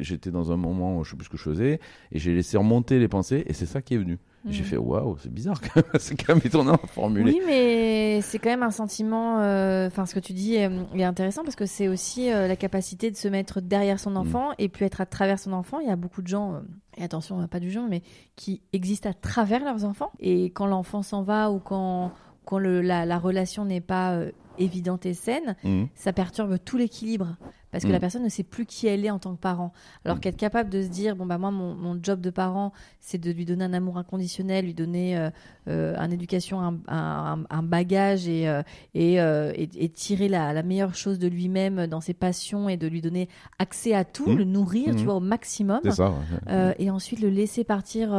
J'étais dans un moment où je sais plus ce que je faisais et j'ai laissé remonter les pensées et c'est ça qui est venu. Mhm. J'ai fait waouh c'est bizarre <laughs> c'est quand même étonnant à formuler. Oui, mais c'est quand même un sentiment. euh, Enfin, ce que tu dis est, est intéressant parce que c'est aussi euh, la capacité de se mettre derrière son enfant et puis être à travers son enfant. Il y a beaucoup de gens, euh, et attention, pas du genre, mais qui existent à travers leurs enfants. Et quand l'enfant s'en va ou quand, quand le, la, la relation n'est pas évidente et saine, Mhm. ça perturbe tout l'équilibre parce que Mm. la personne ne sait plus qui elle est en tant que parent. Alors Mm. qu'être capable de se dire bon bah moi mon, mon job de parent c'est de lui donner un amour inconditionnel, lui donner euh, euh, un éducation, un, un- un bagage et euh, et, et- et tirer la, la meilleure chose de lui-même dans ses passions et de lui donner accès à tout, Mm. le nourrir tu Mm. vois au maximum ça. ouais. Et ensuite le laisser partir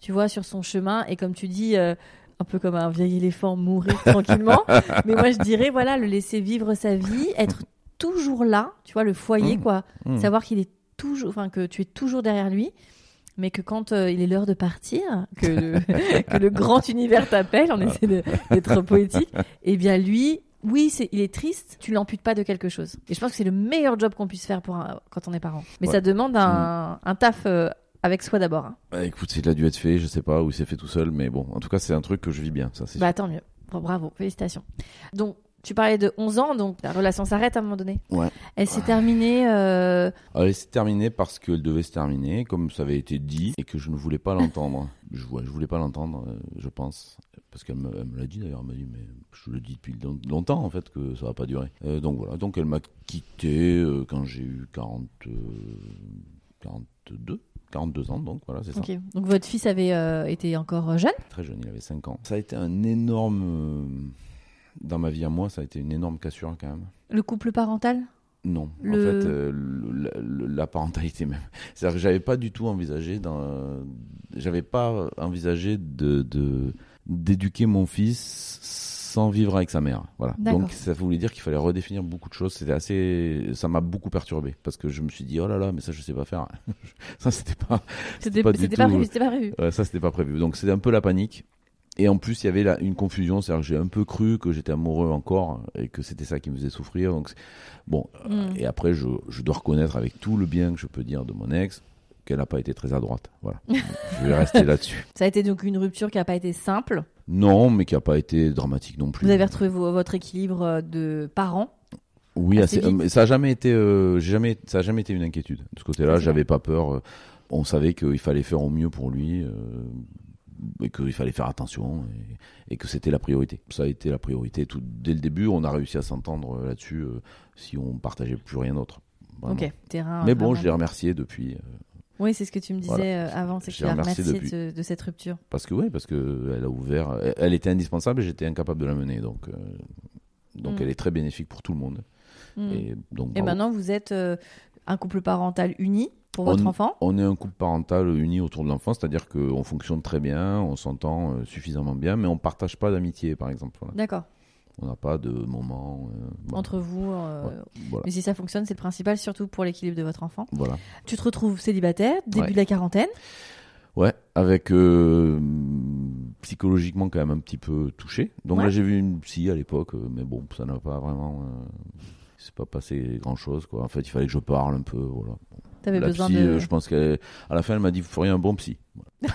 tu vois sur son chemin et comme tu dis un peu comme un vieil éléphant mourir tranquillement <laughs> mais moi je dirais voilà le laisser vivre sa vie être toujours là tu vois le foyer Mm. quoi Mhm. savoir qu'il est toujours enfin que tu es toujours derrière lui mais que quand euh, il est l'heure de partir que le, <laughs> que le grand univers t'appelle on essaie de- d'être poétique et bien lui oui, il est triste, tu l'amputes pas de quelque chose. Et je pense que c'est le meilleur job qu'on puisse faire pour un- quand on est parent. Mais Ouais. ça demande un, un taf euh, avec soi d'abord. hein. Bah, écoute il a dû être fait je sais pas ou il s'est fait tout seul mais bon en tout cas c'est un truc que je vis bien ça c'est Bah tant mieux. Bravo, félicitations. Donc, tu parlais de 11 ans, donc la relation s'arrête à un moment donné. Ouais. Elle s'est terminée. euh, Elle s'est terminée parce qu'elle devait se terminer, comme ça avait été dit, et que je ne voulais pas l'entendre. je, ouais, je voulais pas l'entendre, euh, je pense. Parce qu'elle me, l'a dit d'ailleurs, elle m'a dit, mais je le dis depuis long- longtemps en fait que ça va pas durer. Euh, donc voilà, donc elle m'a quitté euh, quand j'ai eu 40, euh, 42, 42 ans, donc voilà, c'est ça. Ok. Donc votre fils avait été encore jeune? Très jeune, il avait 5 ans. Ça a été un énorme. Dans ma vie à moi, ça a été une énorme cassure quand même. Le couple parental? Non, Le- en fait, euh, le- la, le- la parentalité même. <laughs> C'est-à-dire que j'avais pas du tout envisagé, dans, j'avais pas envisagé de, de- d'éduquer mon fils sans vivre avec sa mère. Voilà. Donc ça voulait dire qu'il fallait redéfinir beaucoup de choses. C'était assez, ça m'a beaucoup perturbé parce que je me suis dit oh là là, mais ça je sais pas faire. <laughs> ça c'était pas, C'était pas prévu. Pas prévu. Ouais, ça, c'était pas prévu. Donc, c'était un peu la panique. Et en plus, il y avait là une confusion. C'est-à-dire que j'ai un peu cru que j'étais amoureux encore et que c'était ça qui me faisait souffrir. Donc, bon. euh, Mm. Et après, je, je dois reconnaître avec tout le bien que je peux dire de mon ex qu'elle n'a pas été très à droite. Voilà. <laughs> je vais rester là-dessus. Ça a été donc une rupture qui n'a pas été simple. Non, mais qui n'a pas été dramatique non plus. Vous avez retrouvé vo- votre équilibre euh, de parents. Oui, assez assez- vite. euh, ça a jamais été, euh, jamais, ça a jamais été une inquiétude de ce côté-là. J'avais pas peur. on savait qu'il fallait faire au mieux pour lui euh, et qu'il fallait faire attention et, et que c'était la priorité. Ça a été la priorité. Tout dès le début, on a réussi à s'entendre euh, là-dessus. euh, si on partageait plus rien d'autre. Ok. Terrain. Mais bon, vraiment. je l'ai remercié depuis. euh, Oui, c'est ce que tu me disais Voilà. avant, c'est que Je tu l'ai l'as remercié de, de cette rupture. parce que oui, parce que elle a ouvert. Elle, elle était indispensable et j'étais incapable de la mener. Donc, euh, donc Mm. elle est très bénéfique pour tout le monde. Mm. Et donc. Et maintenant, vous êtes un couple parental uni pour votre On- enfant? On est un couple parental uni autour de l'enfant, c'est-à-dire qu'on fonctionne très bien, on s'entend euh, suffisamment bien, mais on partage pas d'amitié, par exemple. Voilà. D'accord. On n'a pas de moment. euh, voilà. Entre vous. euh, Ouais. Voilà. Mais si ça fonctionne, c'est le principal, surtout pour l'équilibre de votre enfant. Voilà. Tu te retrouves célibataire, début Ouais. de la quarantaine. Ouais, avec euh, psychologiquement quand même un petit peu touché. Donc Ouais. là, j'ai vu une psy à l'époque, mais bon, ça n'a pas vraiment. c'est pas passé grand chose, quoi. En fait, il fallait que je parle un peu, voilà. T'avais La besoin psy, de. euh, je pense qu'à la fin, elle m'a dit, vous feriez un bon psy. <laughs>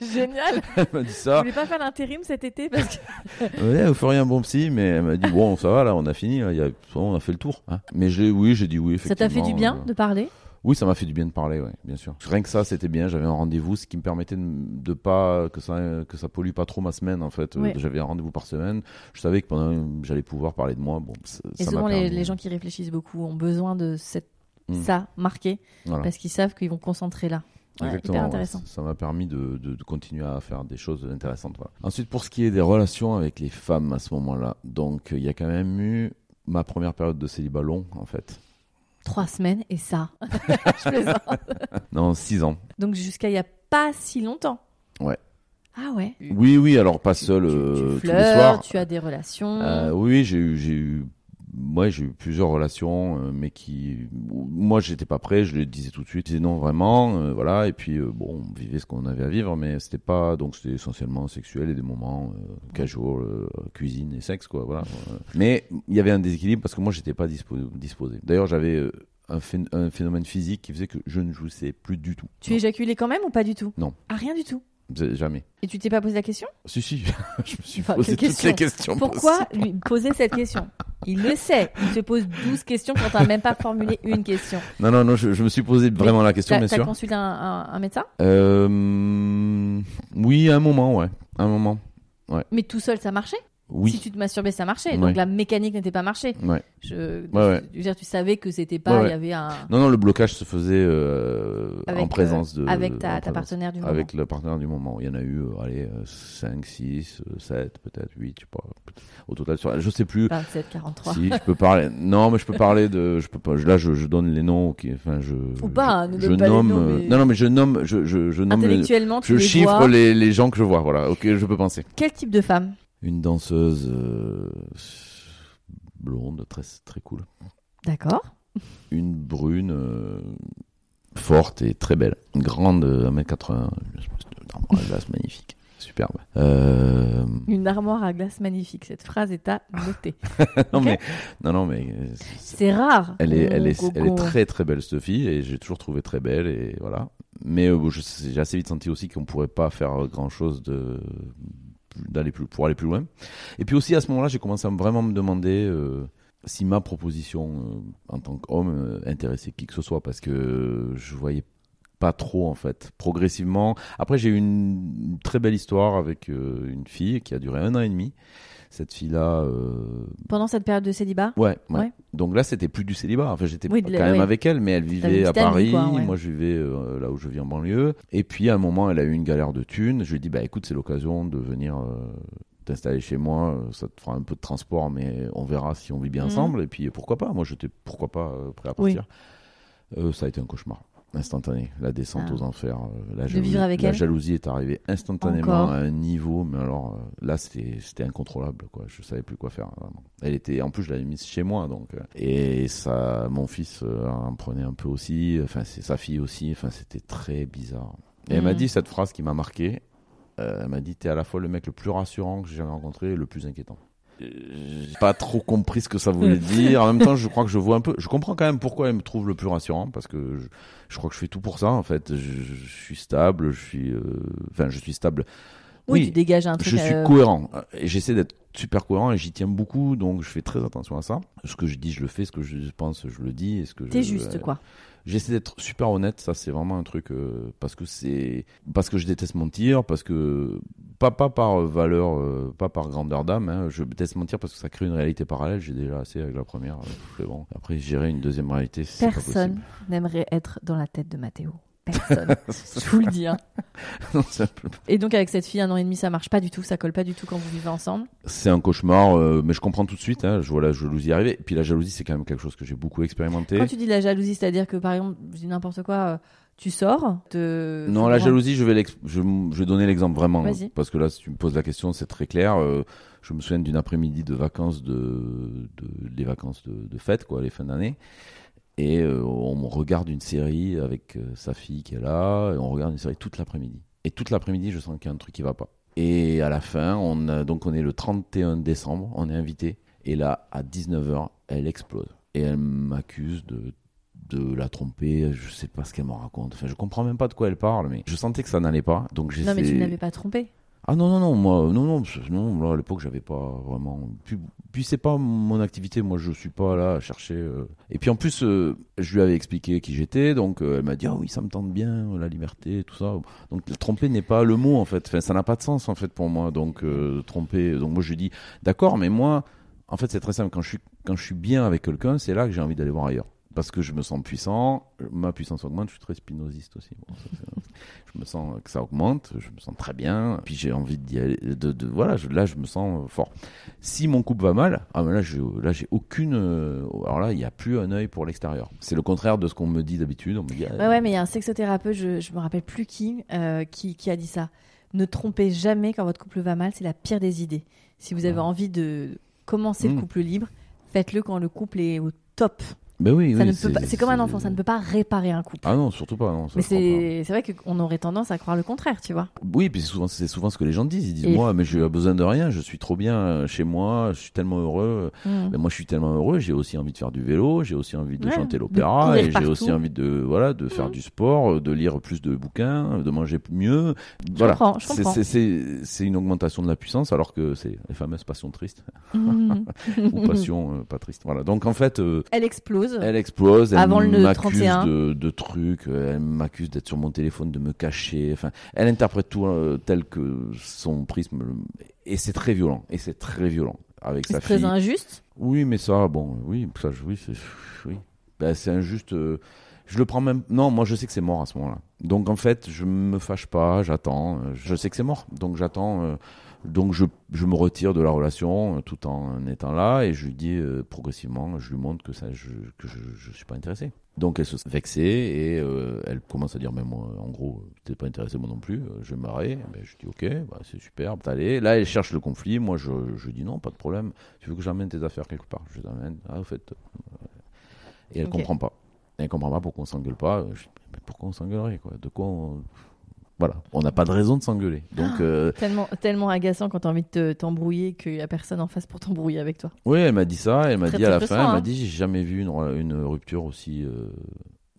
Génial. <laughs> Elle m'a dit Vous ça. voulez pas faire l'intérim cet été parce que <laughs> Ouais, vous feriez un bon psy, mais elle m'a dit, bon, ça va, là, on a fini, là, y a... on a fait le tour. hein. Mais j'ai, oui, j'ai dit oui, ça t'a fait du bien euh, de parler? Oui, ça m'a fait du bien de parler, ouais, bien sûr. Rien que ça, c'était bien. J'avais un rendez-vous, ce qui me permettait de, de pas que ça que ça pollue pas trop ma semaine en fait. Ouais. Euh, J'avais un rendez-vous par semaine. Je savais que pendant j'allais pouvoir parler de moi. Bon, ça Et ça souvent, les, les gens qui réfléchissent beaucoup ont besoin de cette, Mm. ça marqué Voilà. parce qu'ils savent qu'ils vont concentrer là. Exactement. ouais. Ça m'a permis de, de, de continuer à faire des choses intéressantes. voilà. Ensuite, pour ce qui est des relations avec les femmes à ce moment-là, donc euh, il y a quand même eu ma première période de célibat long en fait. Trois semaines et ça. <laughs> Je plaisante. <laughs> Non, six ans. Donc jusqu'à il y a pas si longtemps. Ouais. Ah ouais. Oui, oui. Alors pas Tu- seul tu, euh, tu tous les flirtes, soirs. tu as des relations. Euh, oui, j'ai eu, j'ai eu, moi j'ai eu plusieurs relations, euh, mais qui, moi j'étais pas prêt, je le disais tout de suite, je disais non vraiment, euh, voilà, et puis euh, bon, on vivait ce qu'on avait à vivre, mais c'était pas, donc c'était essentiellement sexuel et des moments casual, cuisine et sexe quoi, voilà. Mais il y avait un déséquilibre parce que moi j'étais pas dispo- disposé. D'ailleurs j'avais un, phé- un phénomène physique qui faisait que je ne jouissais plus du tout. Tu éjaculais quand même ou pas du tout? Non. Ah rien du tout? Jamais. Et tu t'es pas posé la question? Si si, <laughs> je me suis Enfin, posé toutes les questions. Pourquoi possibles. lui poser cette question? Il le sait. Il te pose 12 questions quand t'as même pas formulé une question. Non non non, je, je me suis posé vraiment la question, T'as bien t'as sûr. consulté un, un- un médecin? Euh, oui, à un moment, ouais. À un moment. Mais tout seul, ça marchait? Oui. Si tu te masturbais, ça marchait. Ouais. Donc la mécanique n'était pas marché. Ouais. Je, ouais. je veux dire, tu savais que c'était pas, il y avait un Non, non, le blocage se faisait euh, Avec, en présence de. avec ta, partenaire du moment. Avec le partenaire du moment. Il y en a eu, euh, allez, 5, 6, 7, peut-être 8, je sais pas. Au total, sur... je sais plus. 27, 43. Si, je peux parler. Non, mais je peux parler de. Je peux pas. Là, je, je donne les noms. qui- Enfin, je. Ou pas, hein, ne je, donne je pas les nomme. noms, euh, mais- Non, non, mais je nomme. Je, je, je nomme. les- Intellectuellement, tu Je les chiffre vois. les, les gens que je vois. Voilà. Ok, je peux penser. Quel type de femme? Une danseuse euh, blonde, très, très cool. D'accord. Une brune, euh, forte et très belle. Une grande, euh, 1m80, une espèce de- d'armoire à glace magnifique. Superbe. Euh, Une armoire à glace magnifique. Cette phrase est à noter. <laughs> non, mais, non, non, mais euh, c'est- rare. elle est, elle est, qu'on- elle est très très belle cette fille et j'ai toujours trouvé très belle et voilà. Mais euh, j'ai assez vite senti aussi qu'on pourrait pas faire grand chose de d'aller plus pour aller plus loin. Et puis aussi à ce moment-là, j'ai commencé à me- vraiment me demander euh, si ma proposition euh, en tant qu'homme euh, intéressait qui que ce soit parce que je voyais pas trop en fait. Progressivement. Après, j'ai eu une, une très belle histoire avec euh, une fille qui a duré un an et demi. Cette fille-là, euh, Pendant cette période de célibat? Ouais, ouais. Ouais. Donc là, c'était plus du célibat. Enfin, j'étais Oui, quand même avec elle, mais elle vivait à Paris. quoi. Moi, je vivais euh, là où je vis en banlieue. Et puis, à un moment, elle a eu une galère de thunes. Je lui ai dit, bah écoute, c'est l'occasion de venir euh, t'installer chez moi. Ça te fera un peu de transport, mais on verra si on vit bien Mhm. ensemble. Et puis, pourquoi pas? Moi, j'étais pourquoi pas prêt à Oui. partir. Euh, ça a été un cauchemar. Instantané, la descente Ah. aux enfers, euh, la jalousie, avec la jalousie est arrivée instantanément Encore à un niveau, mais alors euh, là c'était c'était incontrôlable quoi. Je savais plus quoi faire. Vraiment. Elle était, en plus je l'avais mise chez moi donc euh, et ça, mon fils en prenait un peu aussi. Enfin c'est sa fille aussi. Enfin c'était très bizarre. Et elle m'a Mhm. dit cette phrase qui m'a marqué. Euh, elle m'a dit t'es à la fois le mec le plus rassurant que j'ai jamais rencontré et le plus inquiétant. J'ai pas trop compris ce que ça voulait <laughs> dire. En même temps, je crois que je vois un peu. Je comprends quand même pourquoi elle me trouve le plus rassurant parce que je, je crois que je fais tout pour ça en fait. Je, je suis stable, je suis, euh, enfin, je suis stable. Oui, Oui, tu dégages un truc. Je suis euh, cohérent et j'essaie d'être super cohérent et j'y tiens beaucoup, donc je fais très attention à ça. Ce que je dis, je le fais. Ce que je pense, je le dis. Et ce que T'es je- juste, euh, quoi. J'essaie d'être super honnête, ça c'est vraiment un truc euh, parce que c'est parce que je déteste mentir, parce que pas pas par valeur, euh, pas par grandeur d'âme. hein, je déteste mentir parce que ça crée une réalité parallèle. J'ai déjà assez avec la première. euh, bon. Après gérer une deuxième réalité, c'est pas Personne n'aimerait être dans la tête de Mathéo. Personne. <laughs> Je vous le dis. hein. <laughs> Et donc avec cette fille, un an et demi, ça marche pas du tout, ça colle pas du tout quand vous vivez ensemble. c'est un cauchemar, euh, mais je comprends tout de suite. Hein, je vois la jalousie arriver. Et puis la jalousie, c'est quand même quelque chose que j'ai beaucoup expérimenté. Quand tu dis la jalousie, c'est-à-dire que par exemple, je dis n'importe quoi, euh, tu sors. Non, la jalousie, je vais, je, je vais donner l'exemple vraiment. Vas-y. Parce que là, si tu me poses la question, c'est très clair. Euh, je me souviens d'une après-midi de vacances, de, de, des vacances de, de fête, quoi, les fins d'année. Et euh, on regarde une série avec euh, sa fille qui est là, et on regarde une série toute l'après-midi. Et toute l'après-midi, je sens qu'il y a un truc qui va pas. Et à la fin, on a, donc on est le 31 décembre, on est invité. Et là, à 19h, elle explose. Et elle m'accuse de de la tromper, je sais pas ce qu'elle me raconte. Enfin, je comprends même pas de quoi elle parle, mais je sentais que ça n'allait pas. Donc Non, mais tu ne l'avais pas trompé. Ah non, non, non, moi, non, non, non, là, à l'époque, j'avais pas vraiment. Puis, puis c'est pas mon activité, moi, je suis pas là à chercher. euh. Et puis en plus, euh, je lui avais expliqué qui j'étais, donc euh, elle m'a dit, ah oui, ça me tente bien, la liberté, tout ça. Donc tromper n'est pas le mot, en fait. Enfin, ça n'a pas de sens, en fait, pour moi. Donc tromper. Donc moi, je lui dis, d'accord, mais moi, en fait, c'est très simple. Quand je suis, quand je suis bien avec quelqu'un, c'est là que j'ai envie d'aller voir ailleurs. Parce que je me sens puissant, ma puissance augmente, je suis très spinoziste aussi. Bon, ça, c'est- <laughs> je me sens que ça augmente, je me sens très bien, puis j'ai envie d'y aller, de, de- voilà, je- là je me sens fort. Si mon couple va mal, ah mais là je, là j'ai aucune, euh, alors là il n'y a plus un œil pour l'extérieur. C'est le contraire de ce qu'on me dit d'habitude. On me dit, ah, Ouais, ouais, mais il y a un sexothérapeute, je, je me rappelle plus qui, euh, qui, qui a dit ça. Ne trompez jamais quand votre couple va mal, c'est la pire des idées. Si vous avez Ouais. envie de commencer le Mm. couple libre, faites-le quand le couple est au top. Ben oui, oui, c'est comme un enfant, ça ne peut pas réparer un couple. Ah non, surtout pas. Non, ça, mais je c'est vrai qu'on aurait tendance à croire le contraire, tu vois. Oui, puis c'est souvent, souvent ce que les gens disent. Ils disent, Et- moi, mais j'ai besoin de rien, je suis trop bien euh, chez moi, je suis tellement heureux. Mais moi, je suis tellement heureux, j'ai aussi envie de faire du vélo, j'ai aussi envie de Ouais, chanter l'opéra, et j'ai aussi envie de, voilà, de faire Mhm. du sport, de lire plus de bouquins, de manger mieux. Voilà. je C'est- comprends. c'est- une augmentation de la puissance, alors que c'est les fameuses passions tristes, Mm. <laughs> ou passions euh, pas tristes. Voilà. Donc, en fait, euh, Elle explose. Elle explose, elle Avant le m'accuse 31. de, de trucs, elle m'accuse d'être sur mon téléphone, de me cacher. Enfin, elle interprète tout euh, tel que son prisme, et c'est très violent. Et c'est très violent avec C'est sa très fille. injuste? Oui, mais ça, bon, oui, ça, oui, c'est, oui. Ben, c'est injuste. euh, je le prends même. Non, moi, je sais que c'est mort à ce moment-là. Donc, en fait, je me fâche pas, j'attends. euh, Je sais que c'est mort, donc j'attends. euh, donc, je, je me retire de la relation euh, tout en étant là, et je lui dis euh, progressivement, je lui montre que ça, je, que je, je suis pas intéressé. Donc, elle se vexée et euh, elle commence à dire, mais moi, en gros, t'es pas intéressé moi non plus. Je vais me marrer. Ben, je dis, ok, bah, c'est super. Allez, là, elle cherche le conflit. Moi, je, je dis non, pas de problème. Tu veux que j'emmène tes affaires quelque part? Je les emmène. Ah, au fait. Et elle Ok. comprend pas. Elle comprend pas pourquoi on s'engueule pas. Je dis, mais pourquoi on s'engueulerait quoi? De quoi on... Voilà, on n'a pas de raison de s'engueuler. Donc, euh, Tellement, tellement agaçant quand t'as envie de te- t'embrouiller qu'il y a personne en face pour t'embrouiller avec toi. oui, elle m'a dit ça. Elle m'a dit à la fin, elle m'a hein. dit, j'ai jamais vu une, une rupture aussi euh,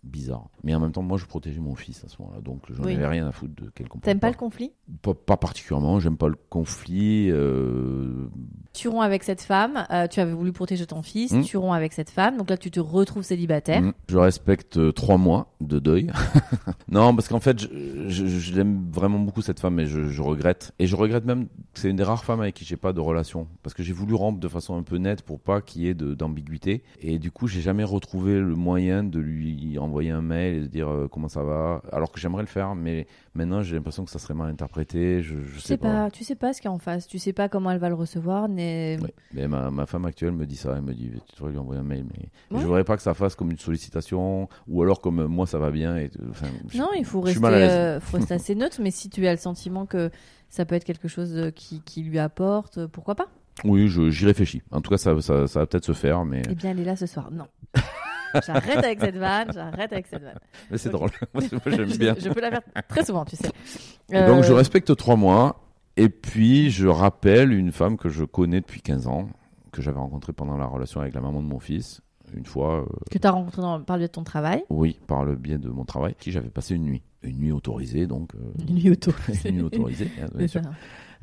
bizarre. Mais en même temps, moi, je protégeais mon fils à ce moment-là, donc j'en Oui. avais rien à foutre de quel comportement. T'aimes pas le conflit? pas, pas particulièrement. J'aime pas le conflit. euh, Tu romps avec cette femme, euh, tu avais voulu protéger ton fils, Mm. tu romps avec cette femme, donc là tu te retrouves célibataire. Mm. Je respecte euh, trois mois de deuil. <laughs> non, parce qu'en fait, je, je, je l'aime vraiment beaucoup cette femme, et je, je regrette. Et je regrette même que c'est une des rares femmes avec qui j'ai pas de relation, parce que j'ai voulu rompre de façon un peu nette pour pas qu'il y ait d'ambiguïté. Et du coup, j'ai jamais retrouvé le moyen de lui envoyer un mail et de dire euh, comment ça va, alors que j'aimerais le faire, mais maintenant j'ai l'impression que ça serait mal interprété. Je, je Tu sais sais pas. pas, tu sais pas ce qu'il y a en face, tu sais pas comment elle va le recevoir, mais Ouais. Mais ma, ma femme actuelle me dit ça, elle me dit tu devrais lui envoyer un mail, mais Ouais. je voudrais pas que ça fasse comme une sollicitation ou alors comme euh, moi ça va bien. Et, enfin, je- non, il faut rester, euh, faut rester <laughs> assez neutre. Mais si tu as le sentiment que ça peut être quelque chose euh, qui, qui lui apporte, euh, pourquoi pas? Oui, j'y réfléchis. En tout cas, ça, ça, ça va peut-être se faire, mais, Eh bien, elle est là ce soir. Non. <laughs> j'arrête avec cette vanne, j'arrête avec cette vanne. mais c'est drôle. <laughs> moi, j'aime bien. Je, peux la faire très souvent, tu sais. Donc, je Euh, respecte trois mois. Et puis, je rappelle une femme que je connais depuis 15 ans, que j'avais rencontrée pendant la relation avec la maman de mon fils. Une fois, euh, Que tu as rencontré dans, par le biais de ton travail? oui, par le biais de mon travail, qui j'avais passé une nuit. Une nuit autorisée, donc. euh, Une nuit auto. <laughs> une nuit autorisée, hein, bien C'est sûr. ça.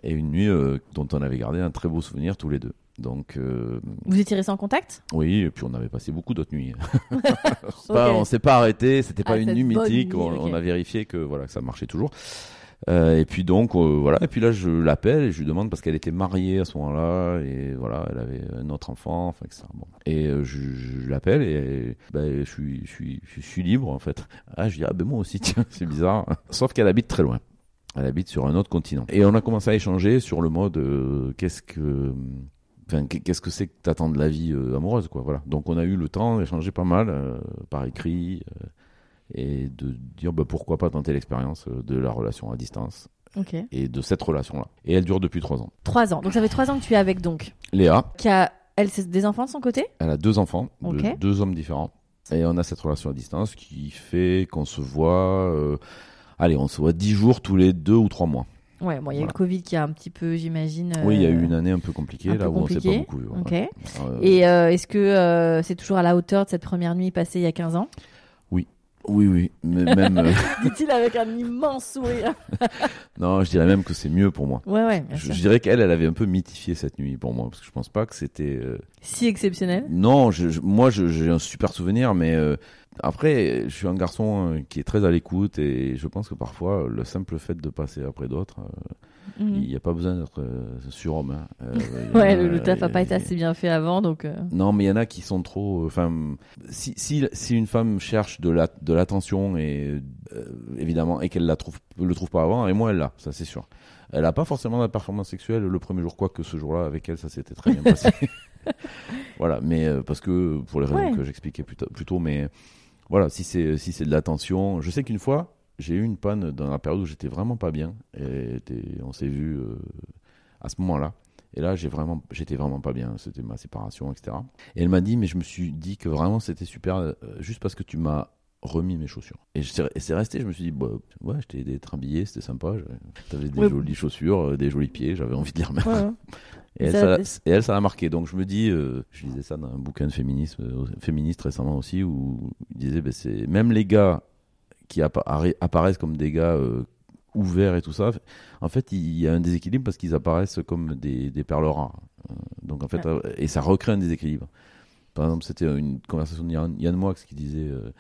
Et une nuit euh, dont on avait gardé un très beau souvenir tous les deux. Donc, euh, Vous étiez restés en contact? oui, et puis on avait passé beaucoup d'autres nuits. <laughs> Pas- on s'est pas arrêté, c'était pas Ah, une nuit mythique, nuit, on, a vérifié que voilà que ça marchait toujours. Euh, et puis donc euh, voilà, et puis là je l'appelle et je lui demande parce qu'elle était mariée à ce moment-là et voilà, elle avait un autre enfant, enfin etc. Bon. Et euh, je, je l'appelle et ben, je suis je suis je suis libre en fait. Ah je dis ah ben moi aussi <laughs> tiens c'est bizarre. Sauf qu'elle habite très loin. Elle habite sur un autre continent. Et on a commencé à échanger sur le mode euh, qu'est-ce que Enfin, qu'est-ce que c'est que t'attends de la vie euh, amoureuse, quoi. Voilà. Donc, on a eu le temps d'échanger pas mal euh, par écrit euh, et de dire bah, pourquoi pas tenter l'expérience de la relation à distance et de cette relation-là. Et elle dure depuis trois ans. Trois ans. Donc ça fait trois ans que tu es avec donc. Léa, Qui a, elle, c'est des enfants de son côté? Elle a deux enfants, de deux hommes différents. Et on a cette relation à distance qui fait qu'on se voit. allez, on se voit 10 jours tous les 2 ou 3 mois. Ouais, bon, il y a eu le Covid qui a un petit peu, j'imagine. Oui, il y a euh, eu une année un peu compliquée, un là peu où on s'est compliquée. pas beaucoup ouais. Euh, Et euh, est-ce que euh, c'est toujours à la hauteur de cette première nuit passée il y a 15 ans? Oui, oui, mais même. euh, <laughs> Dit-il avec un immense sourire. <laughs> non, je dirais même que c'est mieux pour moi. Ouais, ouais, Je, dirais qu'elle, elle avait un peu mythifié cette nuit pour moi, parce que je pense pas que c'était. euh, Si exceptionnel. Non, je, je- moi j'ai un super souvenir, mais euh, après, je suis un garçon euh, qui est très à l'écoute et je pense que parfois le simple fait de passer après d'autres, euh, Mhm. il n'y a pas besoin d'être euh, surhomme. hein. Euh, <laughs> Ouais, a- le, le taf a il- pas été assez bien fait avant, donc. euh, Non, mais il y en a qui sont trop. Enfin, si, si, si une femme cherche de la de l'attention et euh, évidemment et qu'elle la trouve le trouve pas avant, et moi elle l'a, ça c'est sûr. Elle a pas forcément la performance sexuelle le premier jour, quoique ce jour-là avec elle ça s'était très bien passé. <laughs> voilà, mais parce que pour les raisons Ouais. que j'expliquais plus, plus tôt, mais voilà, si c'est de l'attention, je sais qu'une fois j'ai eu une panne dans la période où j'étais vraiment pas bien et on s'est vu euh, à ce moment-là. Et là, j'étais vraiment pas bien. C'était ma séparation, etc. Et elle m'a dit, mais je me suis dit que vraiment c'était super, euh, juste parce que tu m'as remis mes chaussures. Et c'est resté. Je me suis dit, bah, ouais, je t'ai aidé à être habillé, c'était sympa. T'avais des jolies chaussures, euh, des jolis pieds. J'avais envie de les remettre. ouais. <laughs> Et elle, Ça, et elle, ça l'a marqué. Donc je me dis, euh, je lisais ça dans un bouquin de féminisme, euh, féministe récemment aussi, où il disait, c'est même les gars qui appa- apparaissent comme des gars euh, ouverts et tout ça, en fait, il y a un déséquilibre parce qu'ils apparaissent comme des, des perles rares. Donc en fait, et ça recrée un déséquilibre. Par exemple, c'était une conversation de Yann, Yann Moix qui disait, euh,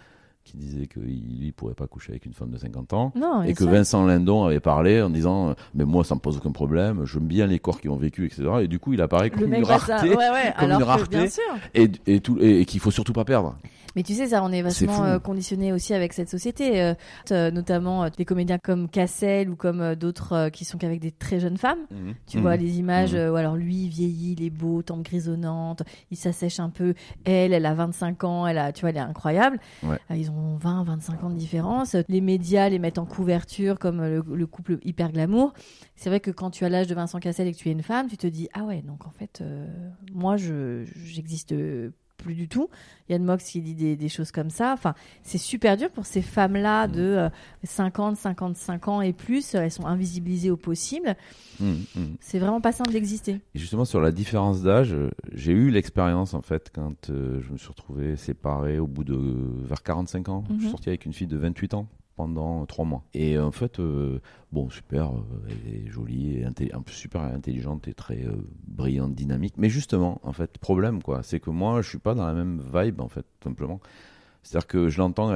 qui disait qu'il ne pourrait pas coucher avec une femme de 50 ans. Non, Et que. Vincent Lindon avait parlé en disant euh, mais moi ça me pose aucun problème j'aime bien les corps qui ont vécu etc et du coup il apparaît comme une rareté Ouais, ouais. <laughs> comme Alors une que, rareté. bien sûr. et, et, tout, et, et qu'il faut surtout pas perdre Mais tu sais, ça, on est vachement euh, conditionné aussi avec cette société, euh, notamment euh, des comédiens comme Cassel ou comme euh, d'autres qui sont qu'avec des très jeunes femmes. Tu Mhm. vois les images Mhm. euh, où alors lui il vieillit, il est beau, tempe grisonnante, il s'assèche un peu. Elle, elle a 25 ans, elle a, tu vois, elle est incroyable. Ouais. Euh, Ont 20, 25 ans de différence. Les médias les mettent en couverture comme le, le couple hyper glamour. C'est vrai que quand tu as l'âge de Vincent Cassel et que tu es une femme, tu te dis ah ouais donc en fait euh, moi je j'existe plus du tout. Yann Mox qui dit des, des choses comme ça. Enfin, c'est super dur pour ces femmes-là Mhm. de euh, 50, 55 ans et plus. Elles sont invisibilisées au possible. Mhm, mhm. C'est vraiment pas simple d'exister. Justement sur la différence d'âge euh, j'ai eu l'expérience en fait quand euh, je me suis retrouvé séparé au bout de vers 45 ans je Mhm. suis sorti avec une fille de 28 ans pendant trois mois. Et en fait euh, bon super euh, elle est jolie et peu super intelligente et très euh, brillante dynamique. Mais justement en fait problème quoi c'est que moi je suis pas dans la même vibe en fait simplement. C'est-à-dire que je l'entends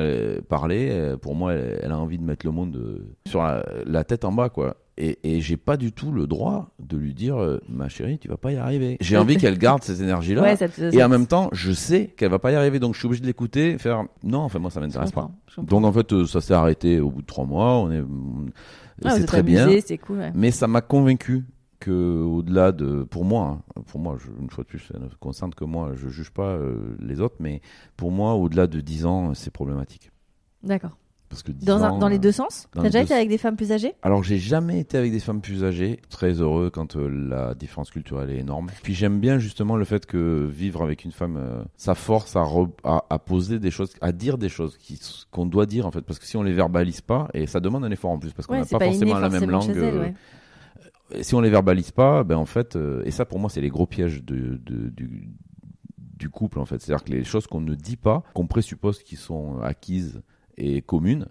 parler, euh, pour moi, elle, a envie de mettre le monde euh, sur la tête en bas, quoi. Et, et j'ai pas du tout le droit de lui dire, euh, ma chérie, tu vas pas y arriver. <laughs> J'ai envie qu'elle garde ces énergies-là. Ouais, ça te- et en même temps, je sais qu'elle va pas y arriver, donc je suis obligé de l'écouter, faire, non, enfin moi ça m'intéresse pas. comprends, je comprends. Donc en fait, euh, ça s'est arrêté au bout de trois mois. On est, Ah, vous c'est êtes très bien. amusés, C'est cool. ouais. Mais ça m'a convaincu que au-delà de, pour moi, hein, pour moi, je, une fois de plus, ça ne concerne que moi, je juge pas euh, les autres, mais pour moi, au-delà de 10 ans, c'est problématique. D'accord. Parce que 10 Dans, un- ans, dans les euh, deux sens dans T'as déjà été avec des femmes plus âgées? Alors j'ai jamais été avec des femmes plus âgées, très heureux quand euh, la différence culturelle est énorme. Puis j'aime bien justement le fait que vivre avec une femme, euh, ça force à, re- à, à poser des choses, à dire des choses qu'on doit dire en fait, parce que si on les verbalise pas, et ça demande un effort en plus, parce qu'on n'a pas, forcément la même langue. elle, euh, ouais. si on les verbalise pas, ben en fait, euh, et ça pour moi c'est les gros pièges de, de- du, du couple en fait. C'est-à-dire que les choses qu'on ne dit pas, qu'on présuppose qui sont acquises et communes,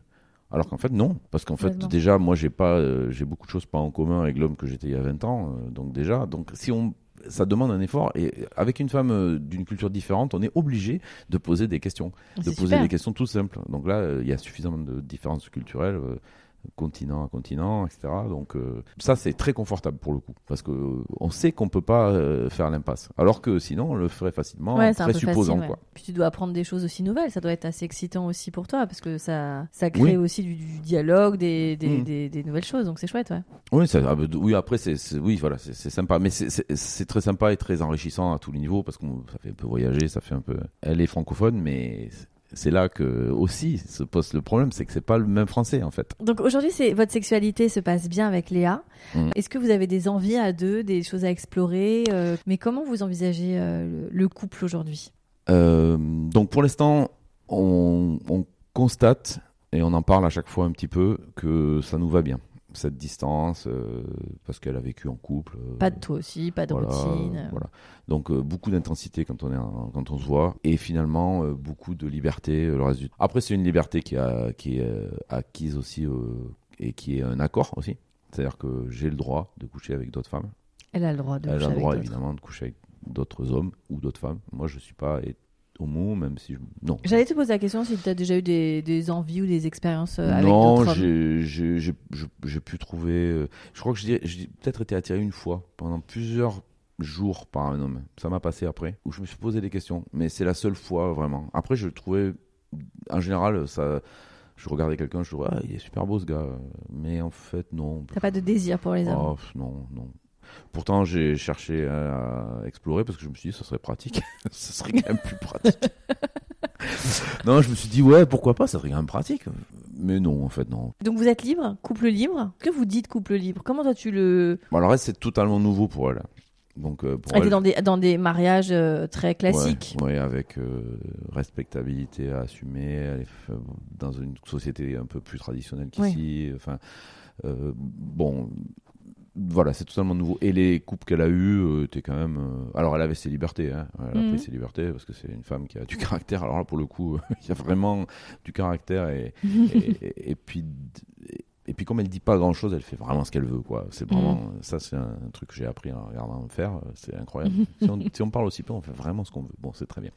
alors qu'en fait non, parce qu'en fait déjà moi j'ai pas, euh, j'ai beaucoup de choses pas en commun avec l'homme que j'étais il y a 20 ans, euh, donc déjà, donc si on ça demande un effort et avec une femme euh, d'une culture différente, on est obligé de poser des questions, de C'est poser super. des questions tout simples. Donc là, euh, il y a suffisamment de différences culturelles. Continent à continent, etc. Donc euh, ça c'est très confortable pour le coup parce que euh, on sait qu'on peut pas euh, faire l'impasse. Alors que sinon on le ferait facilement, Ouais, peu présupposant facile, ouais. quoi. Puis tu dois apprendre des choses aussi nouvelles. Ça doit être assez excitant aussi pour toi parce que ça, ça crée Oui. aussi du, du dialogue, des, des, des, des nouvelles choses. Donc c'est chouette, ouais. Oui, ça, ah, bah, oui après c'est oui voilà c'est sympa, mais c'est- très sympa et très enrichissant à tous les niveaux parce qu'on ça fait un peu voyager, ça fait un peu. Elle est francophone, mais c'est là que aussi se pose le problème, c'est que c'est pas le même français en fait. Donc aujourd'hui, c'est votre sexualité se passe bien avec Léa. Mm. Est-ce que vous avez des envies à deux, des choses à explorer euh, Mais comment vous envisagez euh, le, le couple aujourd'hui? Euh, donc pour l'instant, on, on constate et on en parle à chaque fois un petit peu que ça nous va bien cette distance euh, parce qu'elle a vécu en couple. euh, Pas de toi aussi, pas de voilà, routine. voilà. Donc euh, beaucoup d'intensité quand on est en- quand on se voit et finalement beaucoup de liberté le reste du temps. Après c'est une liberté qui a qui est acquise aussi et qui est un accord aussi. C'est-à-dire que j'ai le droit de coucher avec d'autres femmes. Elle a le droit de Elle coucher a le droit évidemment de coucher avec d'autres hommes ou d'autres femmes. Moi je suis pas homo même si je... non. J'allais te poser la question si tu as déjà eu des, des envies ou des expériences euh, avec non, d'autres hommes. j'ai pu trouver. euh, je crois que j'ai peut-être été attiré une fois pendant plusieurs jours par un homme. Ça m'a passé après, où je me suis posé des questions. Mais c'est la seule fois vraiment. Après, je trouvais, en général, ça. Je regardais quelqu'un, je trouvais, ah, il est super beau ce gars. Mais en fait, non. T'as pas de désir pour les hommes Oh, pff, non, non. Pourtant, j'ai cherché à explorer parce que je me suis dit, ça serait pratique. <laughs> ça serait quand même plus pratique. <laughs> non, je me suis dit, ouais, pourquoi pas, ça serait quand même pratique. Mais non, en fait, non. Donc vous êtes libre, couple libre? Que vous dites couple libre? Comment toi tu le Bon, alors, elle, c'est totalement nouveau pour elle. Donc, euh, pour Elle elle, était dans des, dans des mariages euh, très classiques. Ouais, avec euh, respectabilité à assumer. Elle est dans une société un peu plus traditionnelle qu'ici. Enfin, euh, bon, voilà, c'est totalement nouveau. Et les couples qu'elle a eus euh, étaient quand même. euh, Alors, elle avait ses libertés. Hein. Elle a Mhm. pris ses libertés parce que c'est une femme qui a du <laughs> caractère. Alors là, pour le coup, il y a vraiment du caractère et, <laughs> et, et- et puis. Et, puis comme elle dit pas grand chose, elle fait vraiment ce qu'elle veut quoi. C'est vraiment ça c'est un truc que j'ai appris en regardant faire, c'est incroyable. <laughs> si, on, si on parle aussi peu, on fait vraiment ce qu'on veut. Bon, c'est très bien.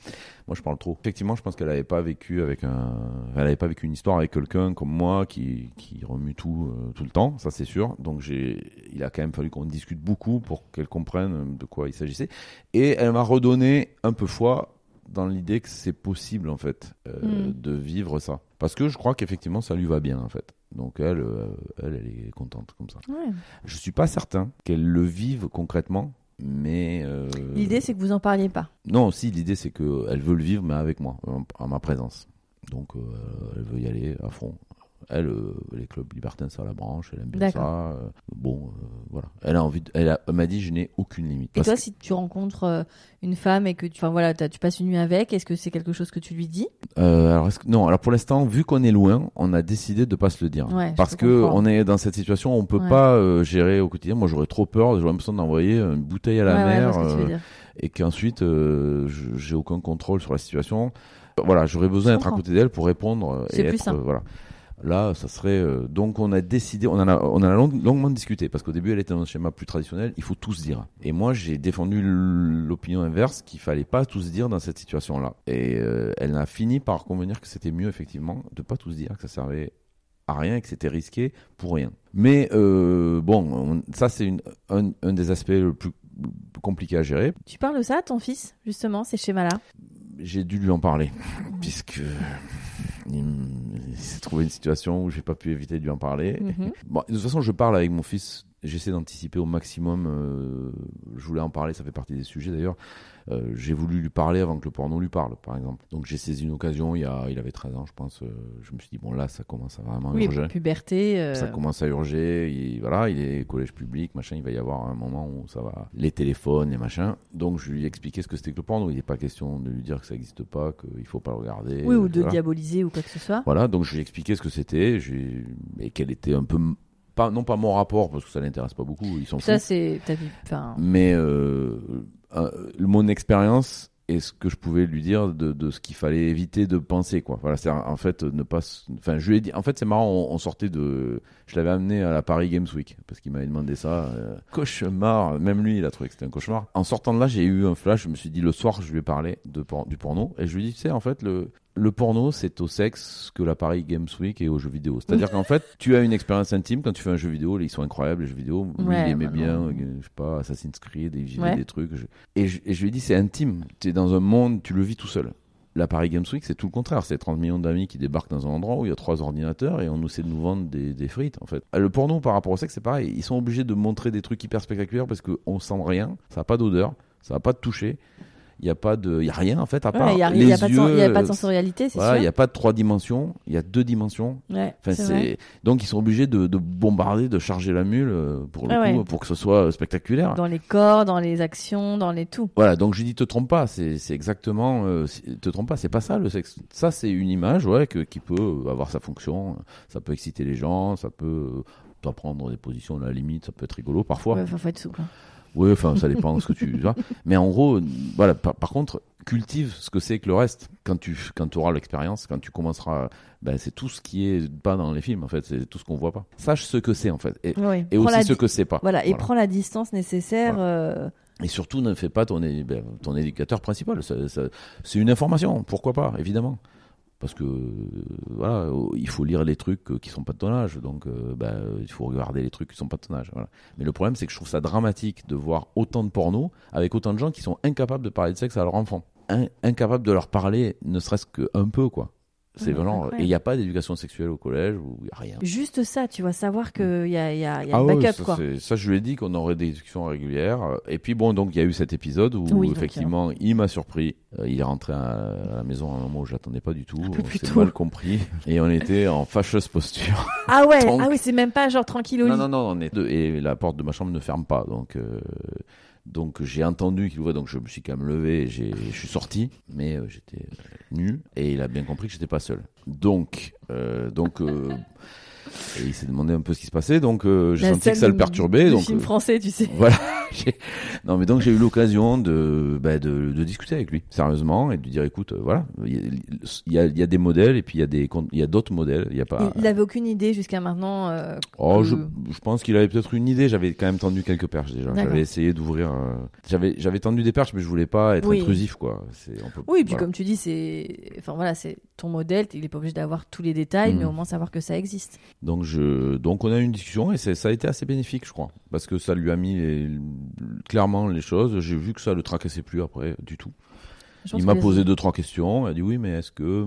Moi je parle trop. Effectivement, je pense qu'elle avait pas vécu avec un elle avait pas vécu une histoire avec quelqu'un comme moi qui, qui remue tout euh, tout le temps, ça c'est sûr. Donc j'ai il a quand même fallu qu'on discute beaucoup pour qu'elle comprenne de quoi il s'agissait et elle m'a redonné un peu foi dans l'idée que c'est possible en fait euh, Mm. de vivre ça parce que je crois qu'effectivement ça lui va bien en fait donc elle, euh, elle elle est contente comme ça Ouais. je suis pas certain qu'elle le vive concrètement mais euh, L'idée c'est que vous en parliez pas. non si l'idée c'est que elle veut le vivre mais avec moi en, en ma présence donc euh, elle veut y aller à fond elle, euh, les clubs libertins, ça la branche, elle aime bien ça. euh, bon, euh, voilà. Elle a envie. de- elle m'a dit, je n'ai aucune limite. Et toi, que- si tu rencontres une femme et que tu, enfin voilà, tu passes une nuit avec, est-ce que c'est quelque chose que tu lui dis? Alors est-ce que- non, alors pour l'instant, vu qu'on est loin, on a décidé de pas se le dire, Ouais, parce que comprendre. on est dans cette situation, on peut Ouais. pas gérer au quotidien. Moi, j'aurais trop peur, j'aurais l'impression d'envoyer une bouteille à la Ouais, mer que et qu'ensuite je- j'ai aucun contrôle sur la situation. Voilà, j'aurais besoin d'être à comprends. côté d'elle pour répondre C'est plus simple. euh, voilà. Là, ça serait euh, donc on a décidé, on en a, on en a long- longuement discuté parce qu'au début elle était dans un schéma plus traditionnel. Il faut tout se dire. Et moi j'ai défendu l'opinion inverse qu'il fallait pas tout se dire dans cette situation-là. Et euh, elle a fini par convenir que c'était mieux effectivement de pas tout se dire, que ça servait à rien et que c'était risqué pour rien. Mais euh, bon, on- ça c'est un, un des aspects le plus compliqué à gérer. Tu parles de ça à ton fils, justement, ces schémas-là? J'ai dû lui en parler <laughs> puisque il, s'est trouvé une situation où j'ai pas pu éviter de lui en parler. Mhm. Bon, de toute façon, je parle avec mon fils. J'essaie d'anticiper au maximum. euh, je voulais en parler, ça fait partie des sujets d'ailleurs. Euh, j'ai voulu lui parler avant que le porno lui parle, par exemple. Donc j'ai saisi une occasion. Il, y a, il avait 13 ans, je pense. euh, je me suis dit bon là, ça commence à vraiment Oui, urger. puberté. Ça commence à urger. Il, voilà, il est collège public, machin. Il va y avoir un moment où ça va. Les téléphones, les machins. Donc je lui ai expliqué ce que c'était que le porno. Il n'est pas question de lui dire que ça n'existe pas, qu'il faut pas le regarder. Oui, ou de voilà. diaboliser ou quoi que ce soit. Voilà, donc je lui ai expliqué ce que c'était et quel était un peu pas non pas mon rapport parce que ça l'intéresse pas beaucoup, ils s'en Ça, c'est. Enfin, Mais euh, euh, mon expérience et ce que je pouvais lui dire de, de ce qu'il fallait éviter de penser quoi. Voilà, c'est en fait ne pas. Enfin, je lui ai dit. En fait, c'est marrant. On, on sortait de. Je l'avais amené à la Paris Games Week parce qu'il m'avait demandé ça. euh, cauchemar. Même lui, il a trouvé que c'était un cauchemar. En sortant de là, j'ai eu un flash. Je me suis dit le soir, je lui ai parlé de du porno et je lui ai dit, tu sais, en fait, le le porno, c'est au sexe que la Paris Games Week est aux jeux vidéo. C'est-à-dire qu'en fait, tu as une expérience intime quand tu fais un jeu vidéo. Ils sont incroyables, les jeux vidéo. Lui, Ouais, il aimait bah bien, non. euh, je sais pas, Assassin's Creed, il Ouais. des trucs. Je- Et, je, et je lui ai dit, c'est intime. Tu es dans un monde, tu le vis tout seul. La Paris Games Week, c'est tout le contraire. C'est 30 millions d'amis qui débarquent dans un endroit où il y a trois ordinateurs et on essaie de nous vendre des, des frites, en fait. Le porno, par rapport au sexe, c'est pareil. Ils sont obligés de montrer des trucs hyper spectaculaires parce qu'on sent rien, ça n'a pas d'odeur, ça n'a pas de toucher. Il n'y a pas de, il y a rien en fait à Ouais, part Il n'y a, les il y a pas de yeux. il y a pas de euh, sensorialité, c'est voilà, il n'y a pas de trois dimensions, il y a deux dimensions. Ouais, Enfin, c'est donc ils sont obligés de, de bombarder, de charger la mule euh, pour le Ah coup, ouais. pour que ce soit euh, spectaculaire. Dans les corps, dans les actions, dans les tout. Voilà, donc je dis te trompe pas, c'est c'est exactement, euh, te trompe pas, c'est pas ça le sexe. Ça c'est une image, ouais, que, qui peut avoir sa fonction. Ça peut exciter les gens, ça peut euh, prendre des positions à la limite, ça peut être rigolo parfois. Ouais, faut être souple. hein. Oui, enfin, ça dépend de ce que tu vois. Mais en gros, voilà. Par, par contre, cultive ce que c'est que le reste. Quand tu, quand auras l'expérience, quand tu commenceras, ben, c'est tout ce qui est pas dans les films, en fait. C'est tout ce qu'on voit pas. Sache ce que c'est, en fait. Et, aussi ce que c'est pas. Voilà, et prends la distance nécessaire. Voilà. euh, Et surtout, ne fais pas ton, ben, ton éducateur principal. C'est une information. Pourquoi pas, évidemment. Parce que voilà, il faut lire les trucs qui sont pas de ton âge, donc euh, ben, il faut regarder les trucs qui sont pas de ton âge. Mais le problème, c'est que je trouve ça dramatique de voir autant de porno avec autant de gens qui sont incapables de parler de sexe à leur enfant, In- incapables de leur parler, ne serait-ce qu'un peu, quoi. C'est vraiment. Et il n'y a pas d'éducation sexuelle au collège ou il y a rien. Juste ça, tu vois, savoir qu'il y a, il y a, il y a Ah ouais, backup, ça, quoi. ça, je lui ai dit qu'on aurait des discussions régulières. Euh, Et puis bon, donc il y a eu cet épisode où Oui, donc, effectivement il m'a surpris. Euh, il est rentré à, la maison à un moment où je l'attendais pas du tout. peu On s'est mal compris et on était en <laughs> fâcheuse posture. Ah ouais, Donc- ah oui, c'est même pas genre tranquille au non lit. non non, on est deux et la porte de ma chambre ne ferme pas donc. euh, donc j'ai entendu qu'il ouvrait, donc je me suis quand même levé, et j'ai- je suis sorti, mais euh, j'étais euh, nu et il a bien compris que j'étais pas seul. Donc, euh, donc, et il s'est demandé un peu ce qui se passait, donc euh, j'ai senti que ça le perturbait. de donc film euh, français, tu sais. voilà. <laughs> Non, mais donc j'ai eu l'occasion de, bah, de, de discuter avec lui, sérieusement, et de lui dire, écoute, euh, voilà, il y, a- il y a, il y a des modèles, et puis il y a des, con- il y a d'autres modèles. Il y a pas. Il, il avait aucune idée jusqu'à maintenant. euh, Oh, que- je, je pense qu'il avait peut-être une idée. J'avais quand même tendu quelques perches déjà. J'avais essayé d'ouvrir. J'avais, j'avais tendu des perches, mais je voulais pas être Oui. intrusif, quoi. C'est, on peut, Oui, puis voilà. comme tu dis, c'est, enfin voilà, c'est ton modèle. Il est pas obligé d'avoir tous les détails, mais au moins savoir que ça existe. Donc je, donc on a eu une discussion et ça a été assez bénéfique, je crois, parce que ça lui a mis les- clairement les choses. J'ai vu que ça le tracassait plus après du tout. Il m'a les- posé deux trois questions. Il a dit oui, mais est-ce que euh,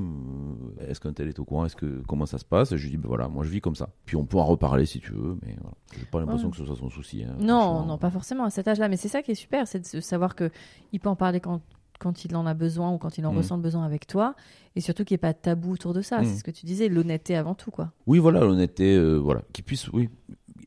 est-ce qu'un tel est au courant? Est-ce que comment ça se passe? Et je lui ai dit ben voilà, moi je vis comme ça. Puis on peut en reparler si tu veux, mais voilà. J'ai pas l'impression Ouais. que ce soit son souci. hein, Non, non, pas forcément à cet âge-là. Mais c'est ça qui est super, c'est de savoir que il peut en parler quand quand il en a besoin ou quand il en Mhm. ressent le besoin avec toi, et surtout qu'il n'y ait pas de tabou autour de ça. Mhm. C'est ce que tu disais, l'honnêteté avant tout, quoi. Oui, voilà, l'honnêteté, euh, voilà, qu'il puisse, oui.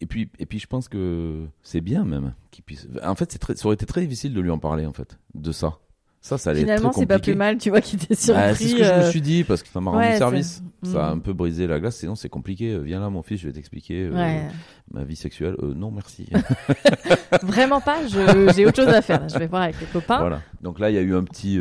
Et puis, et puis, je pense que c'est bien même qu'il puisse. En fait, c'est très, ça aurait été très difficile de lui en parler, en fait, de ça. Ça, ça allait Finalement, c'est pas plus mal, tu vois, qu'il t'ait surpris. Ah, c'est ce que je me euh, suis dit parce que ça m'a rendu ouais, service. Ça a Mm. un peu brisé la glace. Sinon, c'est compliqué. Euh, Viens là, mon fils, je vais t'expliquer euh, Ouais. ma vie sexuelle. Euh, non, merci. <laughs> <laughs> Vraiment pas, j'ai autre chose à faire. Je vais voir avec les copains. voilà. Donc là, il y a eu un petit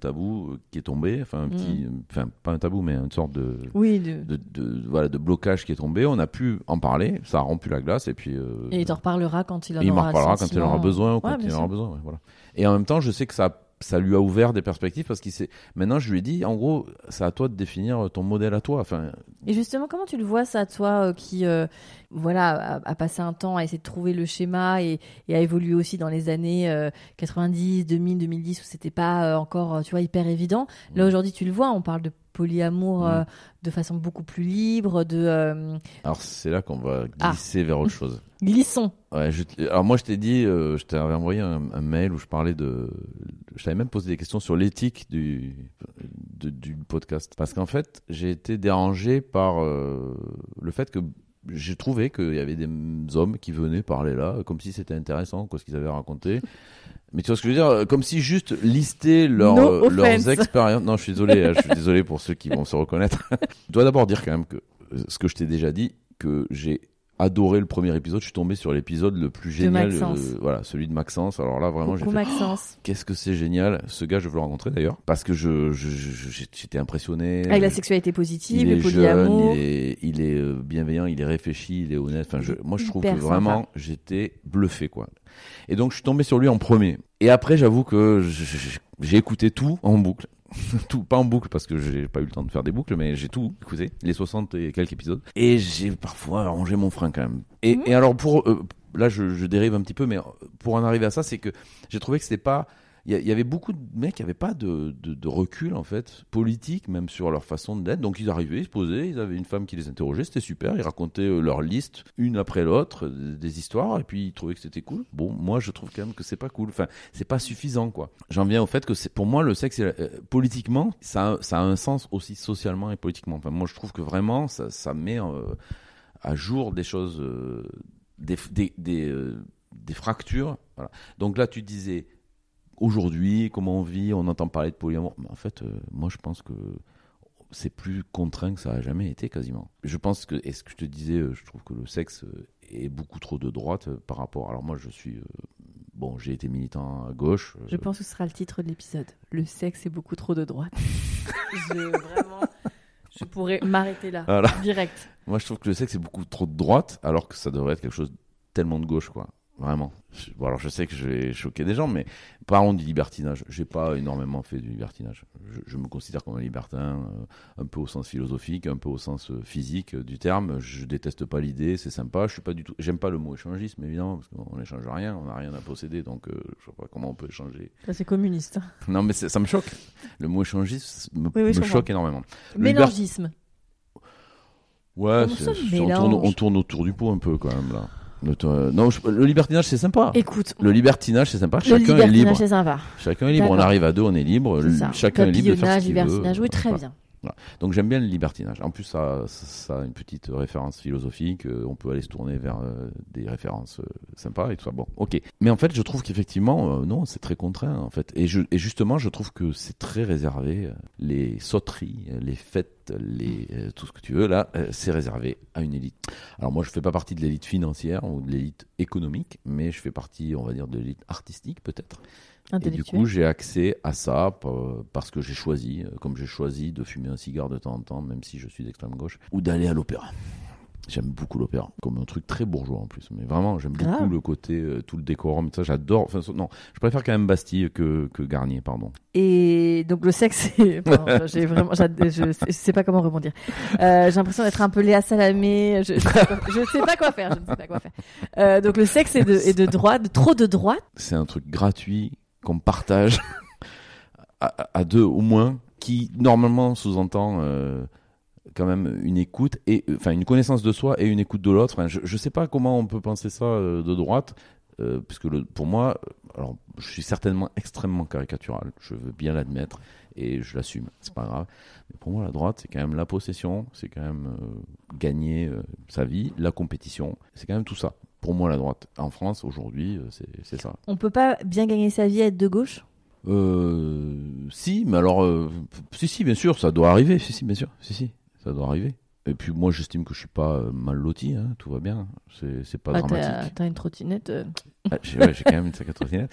tabou qui est tombé. Enfin, un petit, Mm. enfin, pas un tabou, mais une sorte de, Oui, de- de, de- voilà, de blocage qui est tombé. On a pu en parler. Ça a rompu la glace. Et puis. et il t'en reparlera quand il en il aura quand il en aura besoin ou Ouais, quand il en aura besoin. voilà. Et en même temps, je sais que ça, ça lui a ouvert des perspectives parce qu'il s'est. Maintenant, je lui ai dit, en gros, c'est à toi de définir ton modèle à toi. Enfin, Et justement, comment tu le vois ça, toi, euh, qui, euh, voilà, a, a passé un temps à essayer de trouver le schéma et, et a évolué aussi dans les années euh, 90, 2000, 2010 où c'était pas euh, encore, tu vois, hyper évident. Là Mm. aujourd'hui, tu le vois, on parle de polyamour Mm. euh, de façon beaucoup plus libre, de euh, alors c'est là qu'on va Ah. glisser vers autre chose. <laughs> glissons. Ouais, je t- alors moi, je t'ai dit, euh, je t'avais envoyé un, un mail où je parlais de. Je t'avais même posé des questions sur l'éthique du, de- du podcast. Parce qu'en fait, j'ai été dérangé par euh, le fait que j'ai trouvé qu'il y avait des hommes qui venaient parler là, comme si c'était intéressant, quoi, ce qu'ils avaient raconté. Mais tu vois ce que je veux dire Comme si juste lister leur, No euh, leurs expériences. Non, je suis désolé, hein, je suis <laughs> désolé pour ceux qui vont se reconnaître. <laughs> je dois d'abord dire quand même que euh, ce que je t'ai déjà dit, que j'ai adoré le premier épisode. Je suis tombé sur l'épisode le plus génial, Maxence. euh, voilà, celui de Maxence. Alors là, vraiment, j'ai fait Maxence. qu'est-ce que c'est génial. Ce gars, je veux le rencontrer d'ailleurs, parce que je, j'étais impressionné. Avec la sexualité positive, il le est jeune, polyamour. il est, il est euh, bienveillant, il est réfléchi, il est honnête. Enfin, je, moi, je trouve que vraiment, j'étais bluffé, quoi. Et donc, je suis tombé sur lui en premier. Et après, j'avoue que j'ai écouté tout en boucle. <laughs> tout, pas en boucle parce que j'ai pas eu le temps de faire des boucles, mais j'ai tout écouté, les 60 et quelques épisodes. Et j'ai parfois rangé mon frein quand même. Et, Mhm. et alors, pour, euh, là, je, je dérive un petit peu, mais pour en arriver à ça, c'est que j'ai trouvé que c'était pas il y, avait beaucoup de mecs qui n'avaient pas de, recul, en fait, politique, même sur leur façon d'être. Donc ils arrivaient, ils se posaient, ils avaient une femme qui les interrogeait, c'était super. Ils racontaient euh, leur liste, une après l'autre, des histoires, et puis ils trouvaient que c'était cool. Bon, moi, je trouve quand même que c'est pas cool. Enfin, c'est pas suffisant, quoi. J'en viens au fait que pour moi, le sexe, euh, politiquement, ça, a un sens aussi socialement et politiquement. Enfin, moi, je trouve que vraiment, ça, met euh, à jour des choses, des, des, des, des fractures. Voilà. Donc là, tu disais aujourd'hui, comment on vit, on entend parler de polyamour. Mais en fait, euh, moi, je pense que c'est plus contraint que ça a jamais été quasiment. Je pense que, et ce que je te disais, euh, je trouve que le sexe euh, est beaucoup trop de droite par rapport. Alors moi, je suis bon, j'ai été militant à gauche. Je pense que ce sera le titre de l'épisode. Le sexe est beaucoup trop de droite. <laughs> je, vraiment, je pourrais m'arrêter là, direct. Moi, je trouve que le sexe est beaucoup trop de droite, alors que ça devrait être quelque chose tellement de gauche, quoi. Vraiment. Bon, alors je sais que je vais choquer des gens, mais parlons du libertinage. J'ai pas énormément fait du libertinage. Je, me considère comme un libertin, euh, un peu au sens philosophique, un peu au sens euh, physique euh, du terme. Je déteste pas l'idée, c'est sympa. Je suis pas du tout. J'aime pas le mot échangisme, évidemment, parce qu'on n'échange rien, on n'a rien à posséder, donc je vois pas comment on peut échanger. C'est communiste. <laughs> Non, mais ça me choque. Le mot échangisme me, choque énormément. Mélangisme. Ouais, on tourne, on tourne autour du pot un peu quand même là. Non, le libertinage c'est sympa. Écoute, le libertinage c'est sympa. Chacun est libre. Chacun est libre. On arrive à deux, on est libre. Chacun est libre de faire ce qu'il veut. Oui, très bien. Donc j'aime bien le libertinage. En plus, ça, a une petite référence philosophique. Euh, on peut aller se tourner vers euh, des références euh, sympas et tout ça. Bon, ok. Mais en fait, je trouve qu'effectivement, non, c'est très contraint en fait. Et, et justement, je trouve que c'est très réservé. Les sauteries, les fêtes, les, tout ce que tu veux, là, c'est réservé à une élite. Alors moi, je fais pas partie de l'élite financière ou de l'élite économique, mais je fais partie, on va dire, de l'élite artistique peut-être. Et du coup, j'ai accès à ça parce que j'ai choisi, euh, comme j'ai choisi de fumer un cigare de temps en temps, même si je suis d'extrême gauche, ou d'aller à l'opéra. J'aime beaucoup l'opéra, comme un truc très bourgeois en plus. Mais vraiment, j'aime beaucoup le côté, euh, tout le décorum, ça, j'adore. Enfin, non, je préfère quand même Bastille que, que Garnier, pardon. Et donc le sexe, <laughs> j'ai vraiment, je, sais pas comment rebondir. Euh, j'ai l'impression d'être un peu Léa Salamé. Je, je, sais pas quoi faire. Je ne sais pas quoi faire. Euh, donc le sexe est de, est de droite, trop de droite. C'est un truc gratuit qu'on partage <laughs> à, deux au moins, qui normalement sous-entend euh, quand même une écoute et enfin une connaissance de soi et une écoute de l'autre. je, ne sais pas comment on peut penser ça euh, de droite, euh, puisque pour moi, alors je suis certainement extrêmement caricatural, je veux bien l'admettre et je l'assume, c'est pas grave. Mais pour moi, la droite, c'est quand même la possession, c'est quand même gagner sa vie, la compétition, c'est quand même tout ça pour moi la droite. En France, aujourd'hui, euh, c'est ça. On peut pas bien gagner sa vie à être de gauche? Euh, Si, mais alors, euh, si, si, bien sûr, ça doit arriver. Si, si, bien sûr, si, si, ça doit arriver. Et puis moi, j'estime que je suis pas euh, mal loti, hein, tout va bien, c'est pas ah, dramatique. T'as une trottinette euh. ah, J'ai quand même une sacrée trottinette.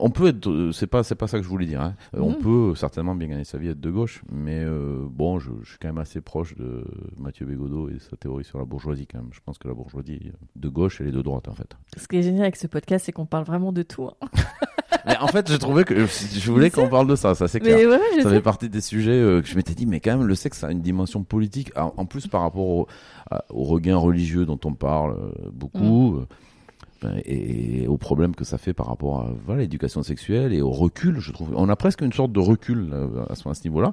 On peut être, euh, c'est pas, c'est pas ça que je voulais dire. Hein. On mhm. peut certainement bien gagner sa vie être de gauche, mais bon, je, je, suis quand même assez proche de Mathieu Bégodeau et sa théorie sur la bourgeoisie quand même. Je pense que la bourgeoisie de gauche, elle est de droite en fait. Ce qui est génial avec ce podcast, c'est qu'on parle vraiment de tout. Hein. <laughs> en fait, j'ai trouvé que je voulais qu'on parle de ça, ça c'est clair. ça fait partie des sujets que je m'étais dit, mais quand même, le sexe a une dimension politique. En plus, par rapport au, au regain religieux dont on parle euh, beaucoup. Mm. Euh, et, au problème que ça fait par rapport à voilà, l'éducation sexuelle et au recul, je trouve. On a presque une sorte de recul euh, à ce, à ce niveau-là.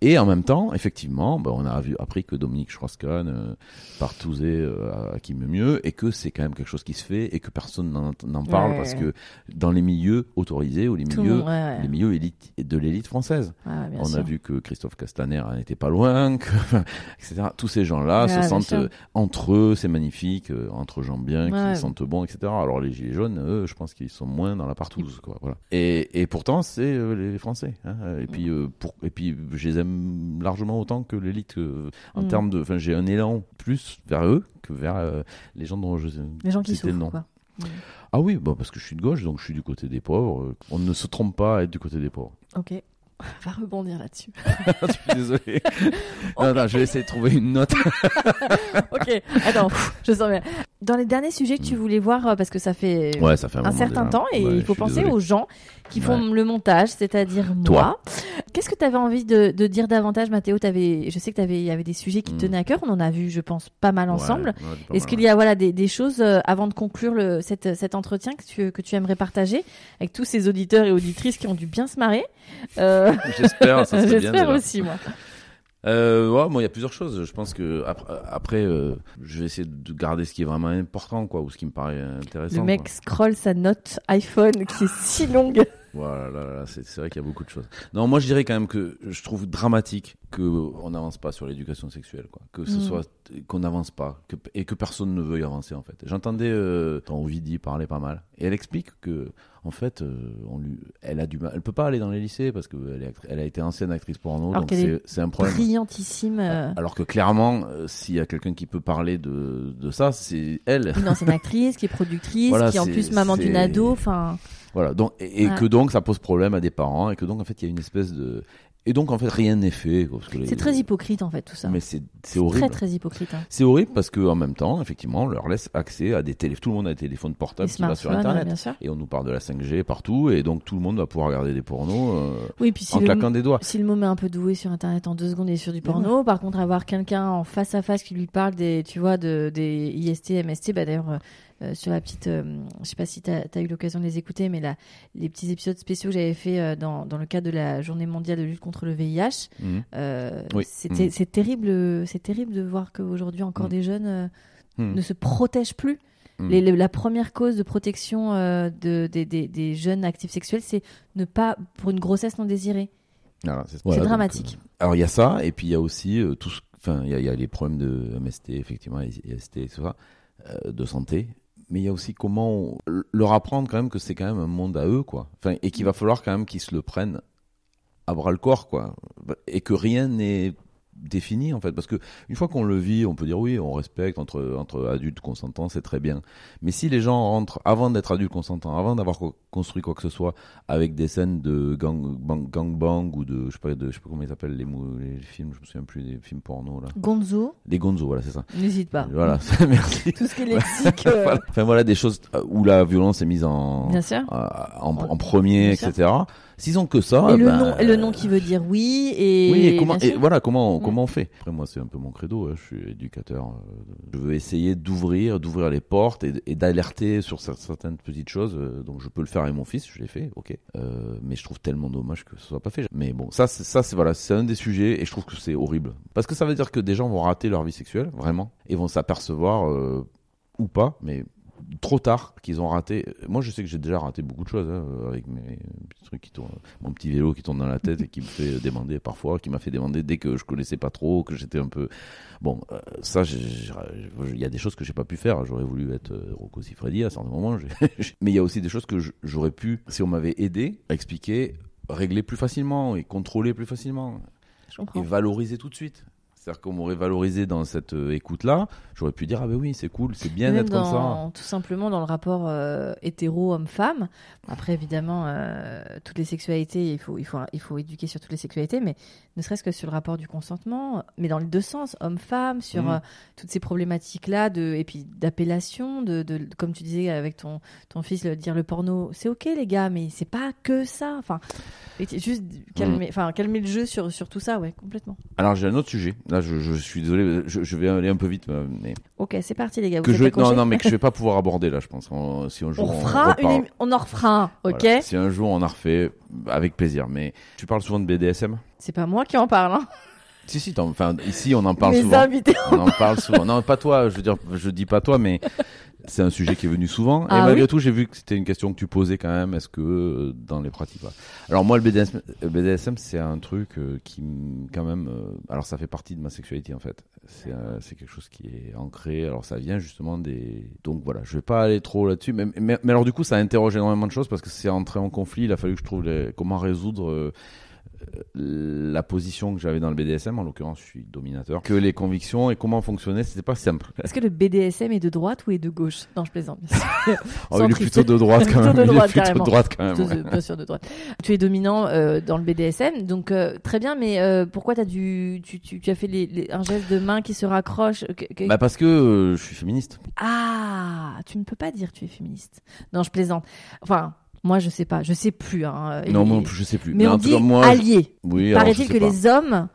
Et en même temps, effectivement, bah, on a vu, appris que Dominique Strauss-Kahn euh, partousait euh, à qui mieux mieux et que c'est quand même quelque chose qui se fait et que personne n'en parle parce que dans les milieux autorisés ou les milieux, les milieux élite, de l'élite française, on a vu que Christophe Castaner n'était pas loin, que, <laughs> etc. Tous ces gens-là se sentent euh, entre eux, c'est magnifique, euh, entre gens bien, qui se sentent bons, etc. Alors les gilets jaunes, eux, je pense qu'ils sont moins dans la partouze, quoi. Voilà. Et, et pourtant, c'est les Français. Hein. Et puis pour, et puis je les aime largement autant que l'élite. en mm. termes de, enfin, j'ai un élan plus vers eux que vers euh, les gens dont je les gens qui souffrent, le nom. Ah oui, bah parce que je suis de gauche, donc je suis du côté des pauvres. On ne se trompe pas à être du côté des pauvres. Ok. va rebondir là-dessus. <laughs> je suis désolé. Non, non, je vais essayer de trouver une note. <laughs> ok, attends, je sens bien. Dans les derniers sujets que tu Mm. voulais voir, euh, parce que ça fait Ouais, ça fait un, certain déjà. temps et Ouais, il faut penser désolé. aux gens qui font le montage, c'est-à-dire moi. Qu'est-ce que tu avais envie de, de dire davantage, Mathéo? T'avais- Je sais que il y avait des sujets qui te Mm. tenaient à cœur. On en a vu, je pense, pas mal ensemble. Est-ce qu'il y a voilà des, des choses euh, avant de conclure le, cette, cet entretien que tu, que tu aimerais partager avec tous ces auditeurs et auditrices qui ont dû bien se marrer? Euh. J'espère, ça. <laughs> J'espère aussi moi. Euh, ouais, moi, il y a plusieurs choses. Je pense que après, après euh, je vais essayer de garder ce qui est vraiment important, quoi, ou ce qui me paraît intéressant. Le mec quoi. scrolle sa note iPhone qui est si longue. Voilà, là, là, c'est vrai qu'il y a beaucoup de choses. Non, moi, je dirais quand même que je trouve dramatique que on n'avance pas sur l'éducation sexuelle, quoi. Que ce Mm. soit qu'on n'avance pas, que, et que personne ne veuille avancer, en fait. J'entendais euh, Ovidie parler pas mal, et elle explique que, en fait, euh, on lui, elle a du mal, elle peut pas aller dans les lycées parce qu'elle est actri- elle a été ancienne actrice porno, Alors donc c'est un problème. Brillantissime. euh, Alors que clairement, euh, s'il y a quelqu'un qui peut parler de, de ça, c'est elle. une ancienne actrice qui est productrice, <laughs> Voilà, qui est en plus maman d'une ado. Enfin, Voilà, donc, et, et Ouais. que donc ça pose problème à des parents, et que donc en fait il y a une espèce de. Et donc en fait rien n'est fait. les- c'est très hypocrite en fait tout ça. Mais c'est c'est Très horrible. très hypocrite. hein. C'est horrible parce que en même temps, effectivement, on leur laisse accès à des téléphones. Tout le monde a des téléphones portables Les qui va sur Internet. bien sûr. Et on nous parle de la 5G partout, et donc tout le monde va pouvoir regarder des pornos euh, Oui, puis si en claquant des doigts. si le môme est un peu doué sur internet en deux secondes et sur du porno, par contre avoir quelqu'un en face à face qui lui parle des, tu vois, de, des IST, MST, bah d'ailleurs euh, euh, sur la petite, euh, je sais pas si tu as, eu l'occasion de les écouter, mais les petits épisodes spéciaux que j'avais fait euh, dans, dans le cadre de la Journée mondiale de lutte contre le VIH, Mhm. euh, Oui. c'est terrible, c'est terrible de voir qu'aujourd'hui encore Mhm. des jeunes Mhm. ne se protègent plus. Les- les- la première cause de protection de, des, des- des jeunes actifs sexuels, c'est ne pas pour une grossesse non désirée. Voilà, c'est dramatique. alors il y a ça, et puis il y a aussi tout ce- Enfin, il y, a- il y a les problèmes de MST, effectivement, IST et tout ça, euh, de santé. Mais il y a aussi comment on- leur apprendre quand même que c'est quand même un monde à eux, quoi. Enfin, et qu'il va falloir quand même qu'ils se le prennent à bras le corps, quoi. Et que rien n'est défini en fait. Parce que une fois qu'on le vit on peut dire oui on respecte entre entre adultes consentants c'est très bien. Mais si les gens rentrent avant d'être adultes consentants avant d'avoir co- construit quoi que ce soit avec des scènes de gang bang, gangbang ou de je sais pas de je sais pas comment ils appellent les, films je me souviens plus des films porno là. Gonzo, les gonzo voilà c'est ça. N'hésite pas. voilà <laughs> merci. Tout ce qui est lexique, <laughs> euh, Voilà. enfin voilà des choses où la violence est mise en bien sûr. euh, en, en premier Bien sûr. S'ils ont que ça et, le ben, nom, et le nom qui veut dire oui et, oui, et comment, et voilà comment Mm. comment on fait? Après moi c'est un peu mon credo. hein, Je suis éducateur. euh, Je veux essayer d'ouvrir d'ouvrir les portes et, et d'alerter sur cer- certaines petites choses. euh, Donc je peux le faire avec mon fils. Je l'ai fait, ok. Euh, mais je trouve tellement dommage que ce soit pas fait. Mais bon, ça c'est ça c'est voilà c'est un des sujets et je trouve que c'est horrible parce que ça veut dire que des gens vont rater leur vie sexuelle vraiment et vont s'apercevoir euh, ou pas, mais trop tard qu'ils ont raté. Moi, je sais que j'ai déjà raté beaucoup de choses hein, avec mes petits trucs qui tournent, mon petit vélo qui tourne dans la tête et qui me fait demander parfois, qui m'a fait demander dès que je connaissais pas trop, que j'étais un peu. Bon, euh, ça, il y a des choses que j'ai pas pu faire. J'aurais voulu être euh, Rocco Siffredi à certains moments, <laughs> mais il y a aussi des choses que j'aurais pu, si on m'avait aidé à expliquer, régler plus facilement et contrôler plus facilement et valoriser tout de suite. C'est-à-dire qu'on m'aurait valorisé dans cette euh, écoute-là, j'aurais pu dire ah ben oui c'est cool, c'est bien d'être comme ça. Tout simplement dans le rapport euh, hétéro homme-femme. Après, évidemment, euh, toutes les sexualités, il faut, il, faut, il faut éduquer sur toutes les sexualités, mais ne serait-ce que sur le rapport du consentement, mais dans les deux sens, homme-femme, sur Mhm. euh, toutes ces problématiques-là, de, et puis d'appellation, de, de, comme tu disais avec ton, ton fils, le- dire le porno, c'est ok les gars, mais c'est pas que ça. Enfin, juste calmer, enfin, calmer le jeu sur, sur tout ça, ouais, complètement. Alors j'ai un autre sujet. Là je, je suis désolé, je, je vais aller un peu vite, euh, mais Ok, c'est parti les gars. que je non non mais que je <laughs> vais pas pouvoir aborder là, je pense. On- si un jour On on, une, on en refera un, ok Voilà. Si un jour on en refait, avec plaisir. Mais tu parles souvent de BDSM C'est pas moi qui en parle, hein. Si si, enfin ici on en parle Mes souvent. invités. On en parle souvent. Non, pas toi, je veux dire, je dis pas toi, mais c'est un sujet qui est venu souvent. Ah et malgré oui tout, j'ai vu que c'était une question que tu posais quand même. Est-ce que euh, dans les pratiques voilà. Alors moi, le BDSM, le BDSM c'est un truc euh, qui, quand même, euh, alors ça fait partie de ma sexualité en fait. C'est euh, c'est quelque chose qui est ancré. Alors ça vient justement des. Donc voilà, je vais pas aller trop là-dessus. Mais, mais, mais alors du coup, ça interroge énormément de choses parce que c'est entré en conflit. Il a fallu que je trouve les... comment résoudre. La position que j'avais dans le BDSM, en l'occurrence, je suis dominateur, que les convictions et comment fonctionner, c'était pas simple. Est-ce que le BDSM est de droite ou est de gauche? Non, je plaisante. bien <laughs> sûr. Oh, il est plutôt de <laughs> droite quand même. Plutôt de Il est plutôt de droite quand même. Plutôt ouais. de- bien sûr de droite. Tu es dominant euh, dans le BDSM, donc euh, très bien. Mais euh, pourquoi t'as dû, tu, tu, tu as fait les, les- un geste de main qui se raccroche que- que- Bah parce que euh, je suis féministe. Ah, tu ne peux pas dire que tu es féministe. Non, je plaisante. Enfin, moi, je sais pas, je sais plus. hein, Non, moi, je sais plus. Mais, on en tout dit moi, je- allié. oui, Paraît-il que pas. les hommes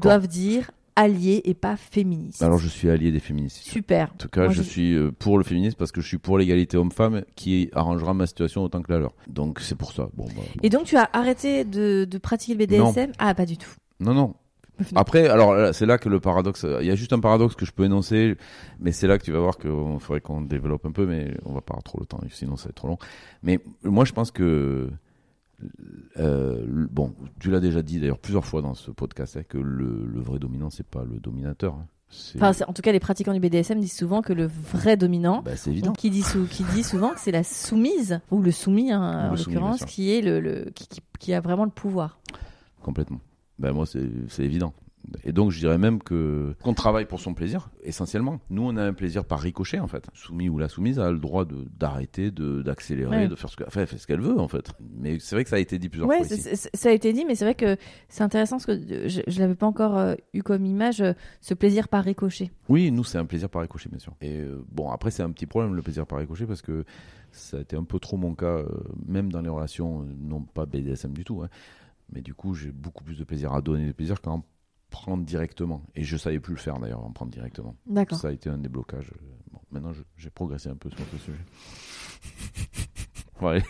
doivent dire allié et pas féministe. Alors je suis allié des féministes. Super. En tout cas, Moi, je je- suis euh, pour le féminisme parce que je suis pour l'égalité homme-femme qui arrangera ma situation autant que la leur. Donc c'est pour ça. Bon, bah, bon. Et donc, tu as arrêté de, de pratiquer le BDSM Ah, pas du tout. Non, non. Après, alors c'est là que le paradoxe. Il y a juste un paradoxe que je peux énoncer, mais c'est là que tu vas voir qu'il faudrait qu'on développe un peu, mais on va pas avoir trop le temps, sinon ça va être trop long. Mais moi, je pense que euh, bon, tu l'as déjà dit d'ailleurs plusieurs fois dans ce podcast, hein, que le, le vrai dominant, c'est pas le dominateur. hein. Enfin, en tout cas, les pratiquants du BDSM disent souvent que le vrai dominant, bah, qui dit, sou- qui dit souvent que c'est la soumise, ou le soumis, hein, Ou en l'occurrence, qui est le, le qui, qui- qui a vraiment le pouvoir. Complètement. Ben moi, c'est évident. Et donc, je dirais même que qu'on travaille pour son plaisir, essentiellement. Nous, on a un plaisir par ricochet, en fait. Soumis ou la soumise a le droit de d'arrêter, de d'accélérer, Ouais. de faire ce que, enfin, elle fait ce qu'elle veut, en fait. Mais c'est vrai que ça a été dit plusieurs Ouais, fois c'est- ça a été dit, mais c'est vrai que c'est intéressant parce que je, je l'avais pas encore euh, eu comme image, euh, ce plaisir par ricochet. Oui, nous, c'est un plaisir par ricochet, bien sûr. Et euh, bon, après, c'est un petit problème, le plaisir par ricochet, parce que ça a été un peu trop mon cas, même dans les relations, non pas BDSM du tout. hein. Mais du coup, j'ai beaucoup plus de plaisir à donner des plaisirs qu'à en prendre directement. Et je savais plus le faire, d'ailleurs, en prendre directement. D'accord. Ça a été un déblocage. Bon, maintenant, j'ai progressé un peu sur ce sujet. <laughs> ouais.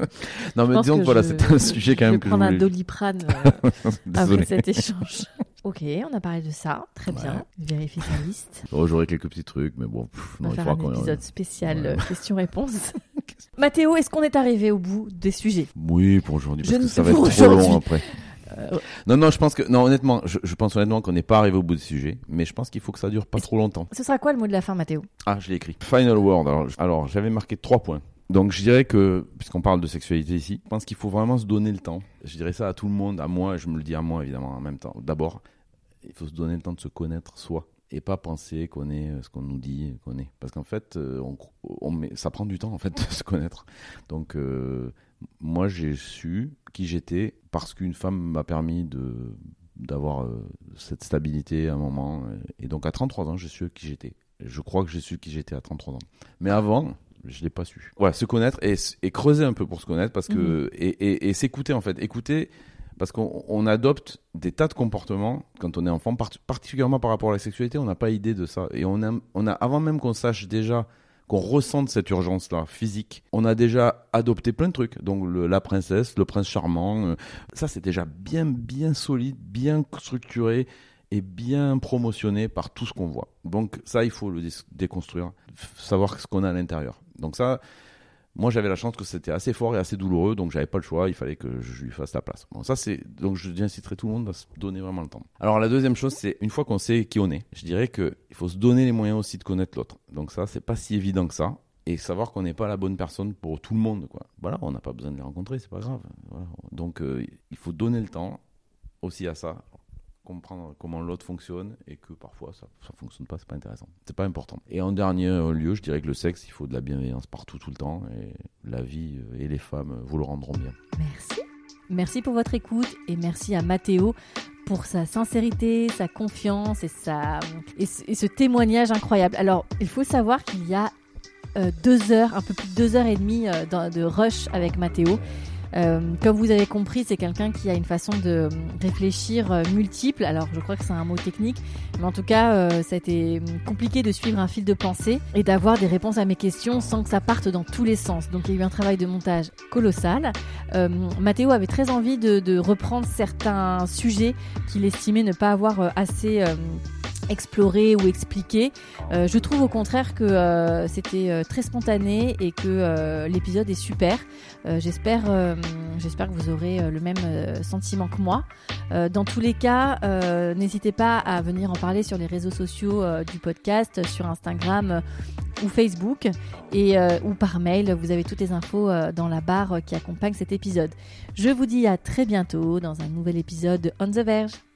<laughs> non, mais disons que, que voilà, c'était un sujet quand même que je prendre un voulais. doliprane euh, <laughs> après cet échange. Ok, on a parlé de ça, très bien. Vérifie ta liste. <laughs> Oh, J'aurais quelques petits trucs, mais bon, pff, On non, va il faire faudra un épisode spécial Ouais. euh, questions-réponses. <laughs> Mathéo, est-ce qu'on est arrivé au bout des sujets? Oui, pour aujourd'hui, Je parce que ne ça va être trop long après. Euh, Non, non, je pense que, non, honnêtement, je, je pense honnêtement qu'on n'est pas arrivé au bout du sujet, mais je pense qu'il faut que ça dure pas trop longtemps. Ce sera quoi le mot de la fin, Mathéo? Ah, je l'ai écrit. Final word. Alors j'avais marqué trois points. Donc, je dirais que, puisqu'on parle de sexualité ici, je pense qu'il faut vraiment se donner le temps. Je dirais ça à tout le monde, à moi, je me le dis à moi, évidemment, en même temps. D'abord, il faut se donner le temps de se connaître soi. Et pas penser qu'on est euh, ce qu'on nous dit qu'on est. Parce qu'en fait, euh, ça prend du temps, en fait, <laughs> de se connaître. Donc, euh, moi, j'ai su qui j'étais parce qu'une femme m'a permis de d'avoir cette stabilité à un moment. Et donc, à 33 ans, j'ai su qui j'étais. Je crois que j'ai su qui j'étais à 33 ans. Mais avant, je l'ai pas su. Voilà, se connaître et, creuser un peu pour se connaître parce que et, et, et s'écouter en fait, écouter parce qu'on on adopte des tas de comportements quand on est enfant, part- particulièrement par rapport à la sexualité, on n'a pas idée de ça et on a, on a avant même qu'on sache déjà qu'on ressente cette urgence-là physique, on a déjà adopté plein de trucs. Donc le- la princesse, le prince charmant, euh, ça c'est déjà bien bien solide, bien structuré et bien promotionné par tout ce qu'on voit. Donc ça, il faut le dé- déconstruire, savoir ce qu'on a à l'intérieur. Donc ça, moi j'avais la chance que c'était assez fort et assez douloureux, donc j'avais pas le choix, il fallait que je lui fasse la place. Bon, ça c'est donc je inciterai tout le monde à se donner vraiment le temps. Alors la deuxième chose, c'est une fois qu'on sait qui on est, je dirais que il faut se donner les moyens aussi de connaître l'autre. Donc ça, c'est pas si évident que ça. Et savoir qu'on n'est pas la bonne personne pour tout le monde, quoi. Voilà, on n'a pas besoin de les rencontrer, c'est pas grave. Donc, euh, il faut donner le temps aussi à ça, comprendre comment l'autre fonctionne et que parfois ça, ça fonctionne pas, c'est pas intéressant. C'est pas important. Et en dernier euh, lieu, je dirais que le sexe, il faut de la bienveillance partout, tout le temps, et la vie euh, et les femmes euh, vous le rendront bien. Merci. Merci pour votre écoute et merci à Mathéo pour sa sincérité, sa confiance et, sa, et, ce, témoignage incroyable. Alors, il faut savoir qu'il y a deux heures, un peu plus de deux heures et demie de rush avec Mathéo. Euh, comme vous avez compris, c'est quelqu'un qui a une façon de réfléchir euh, multiple. Alors, je crois que c'est un mot technique, mais en tout cas, euh, ça a été compliqué de suivre un fil de pensée et d'avoir des réponses à mes questions sans que ça parte dans tous les sens. Donc, il y a eu un travail de montage colossal. Mathéo avait très envie de, reprendre certains sujets qu'il estimait ne pas avoir assez euh, explorer ou expliquer. Euh, je trouve au contraire que euh, c'était euh, très spontané et que l'épisode est super. j'espère, j'espère que vous aurez le même sentiment que moi. dans tous les cas, n'hésitez pas à venir en parler sur les réseaux sociaux du podcast, sur Instagram ou Facebook et ou par mail. Vous avez toutes les infos dans la barre qui accompagne cet épisode. Je vous dis à très bientôt dans un nouvel épisode de On the Verge.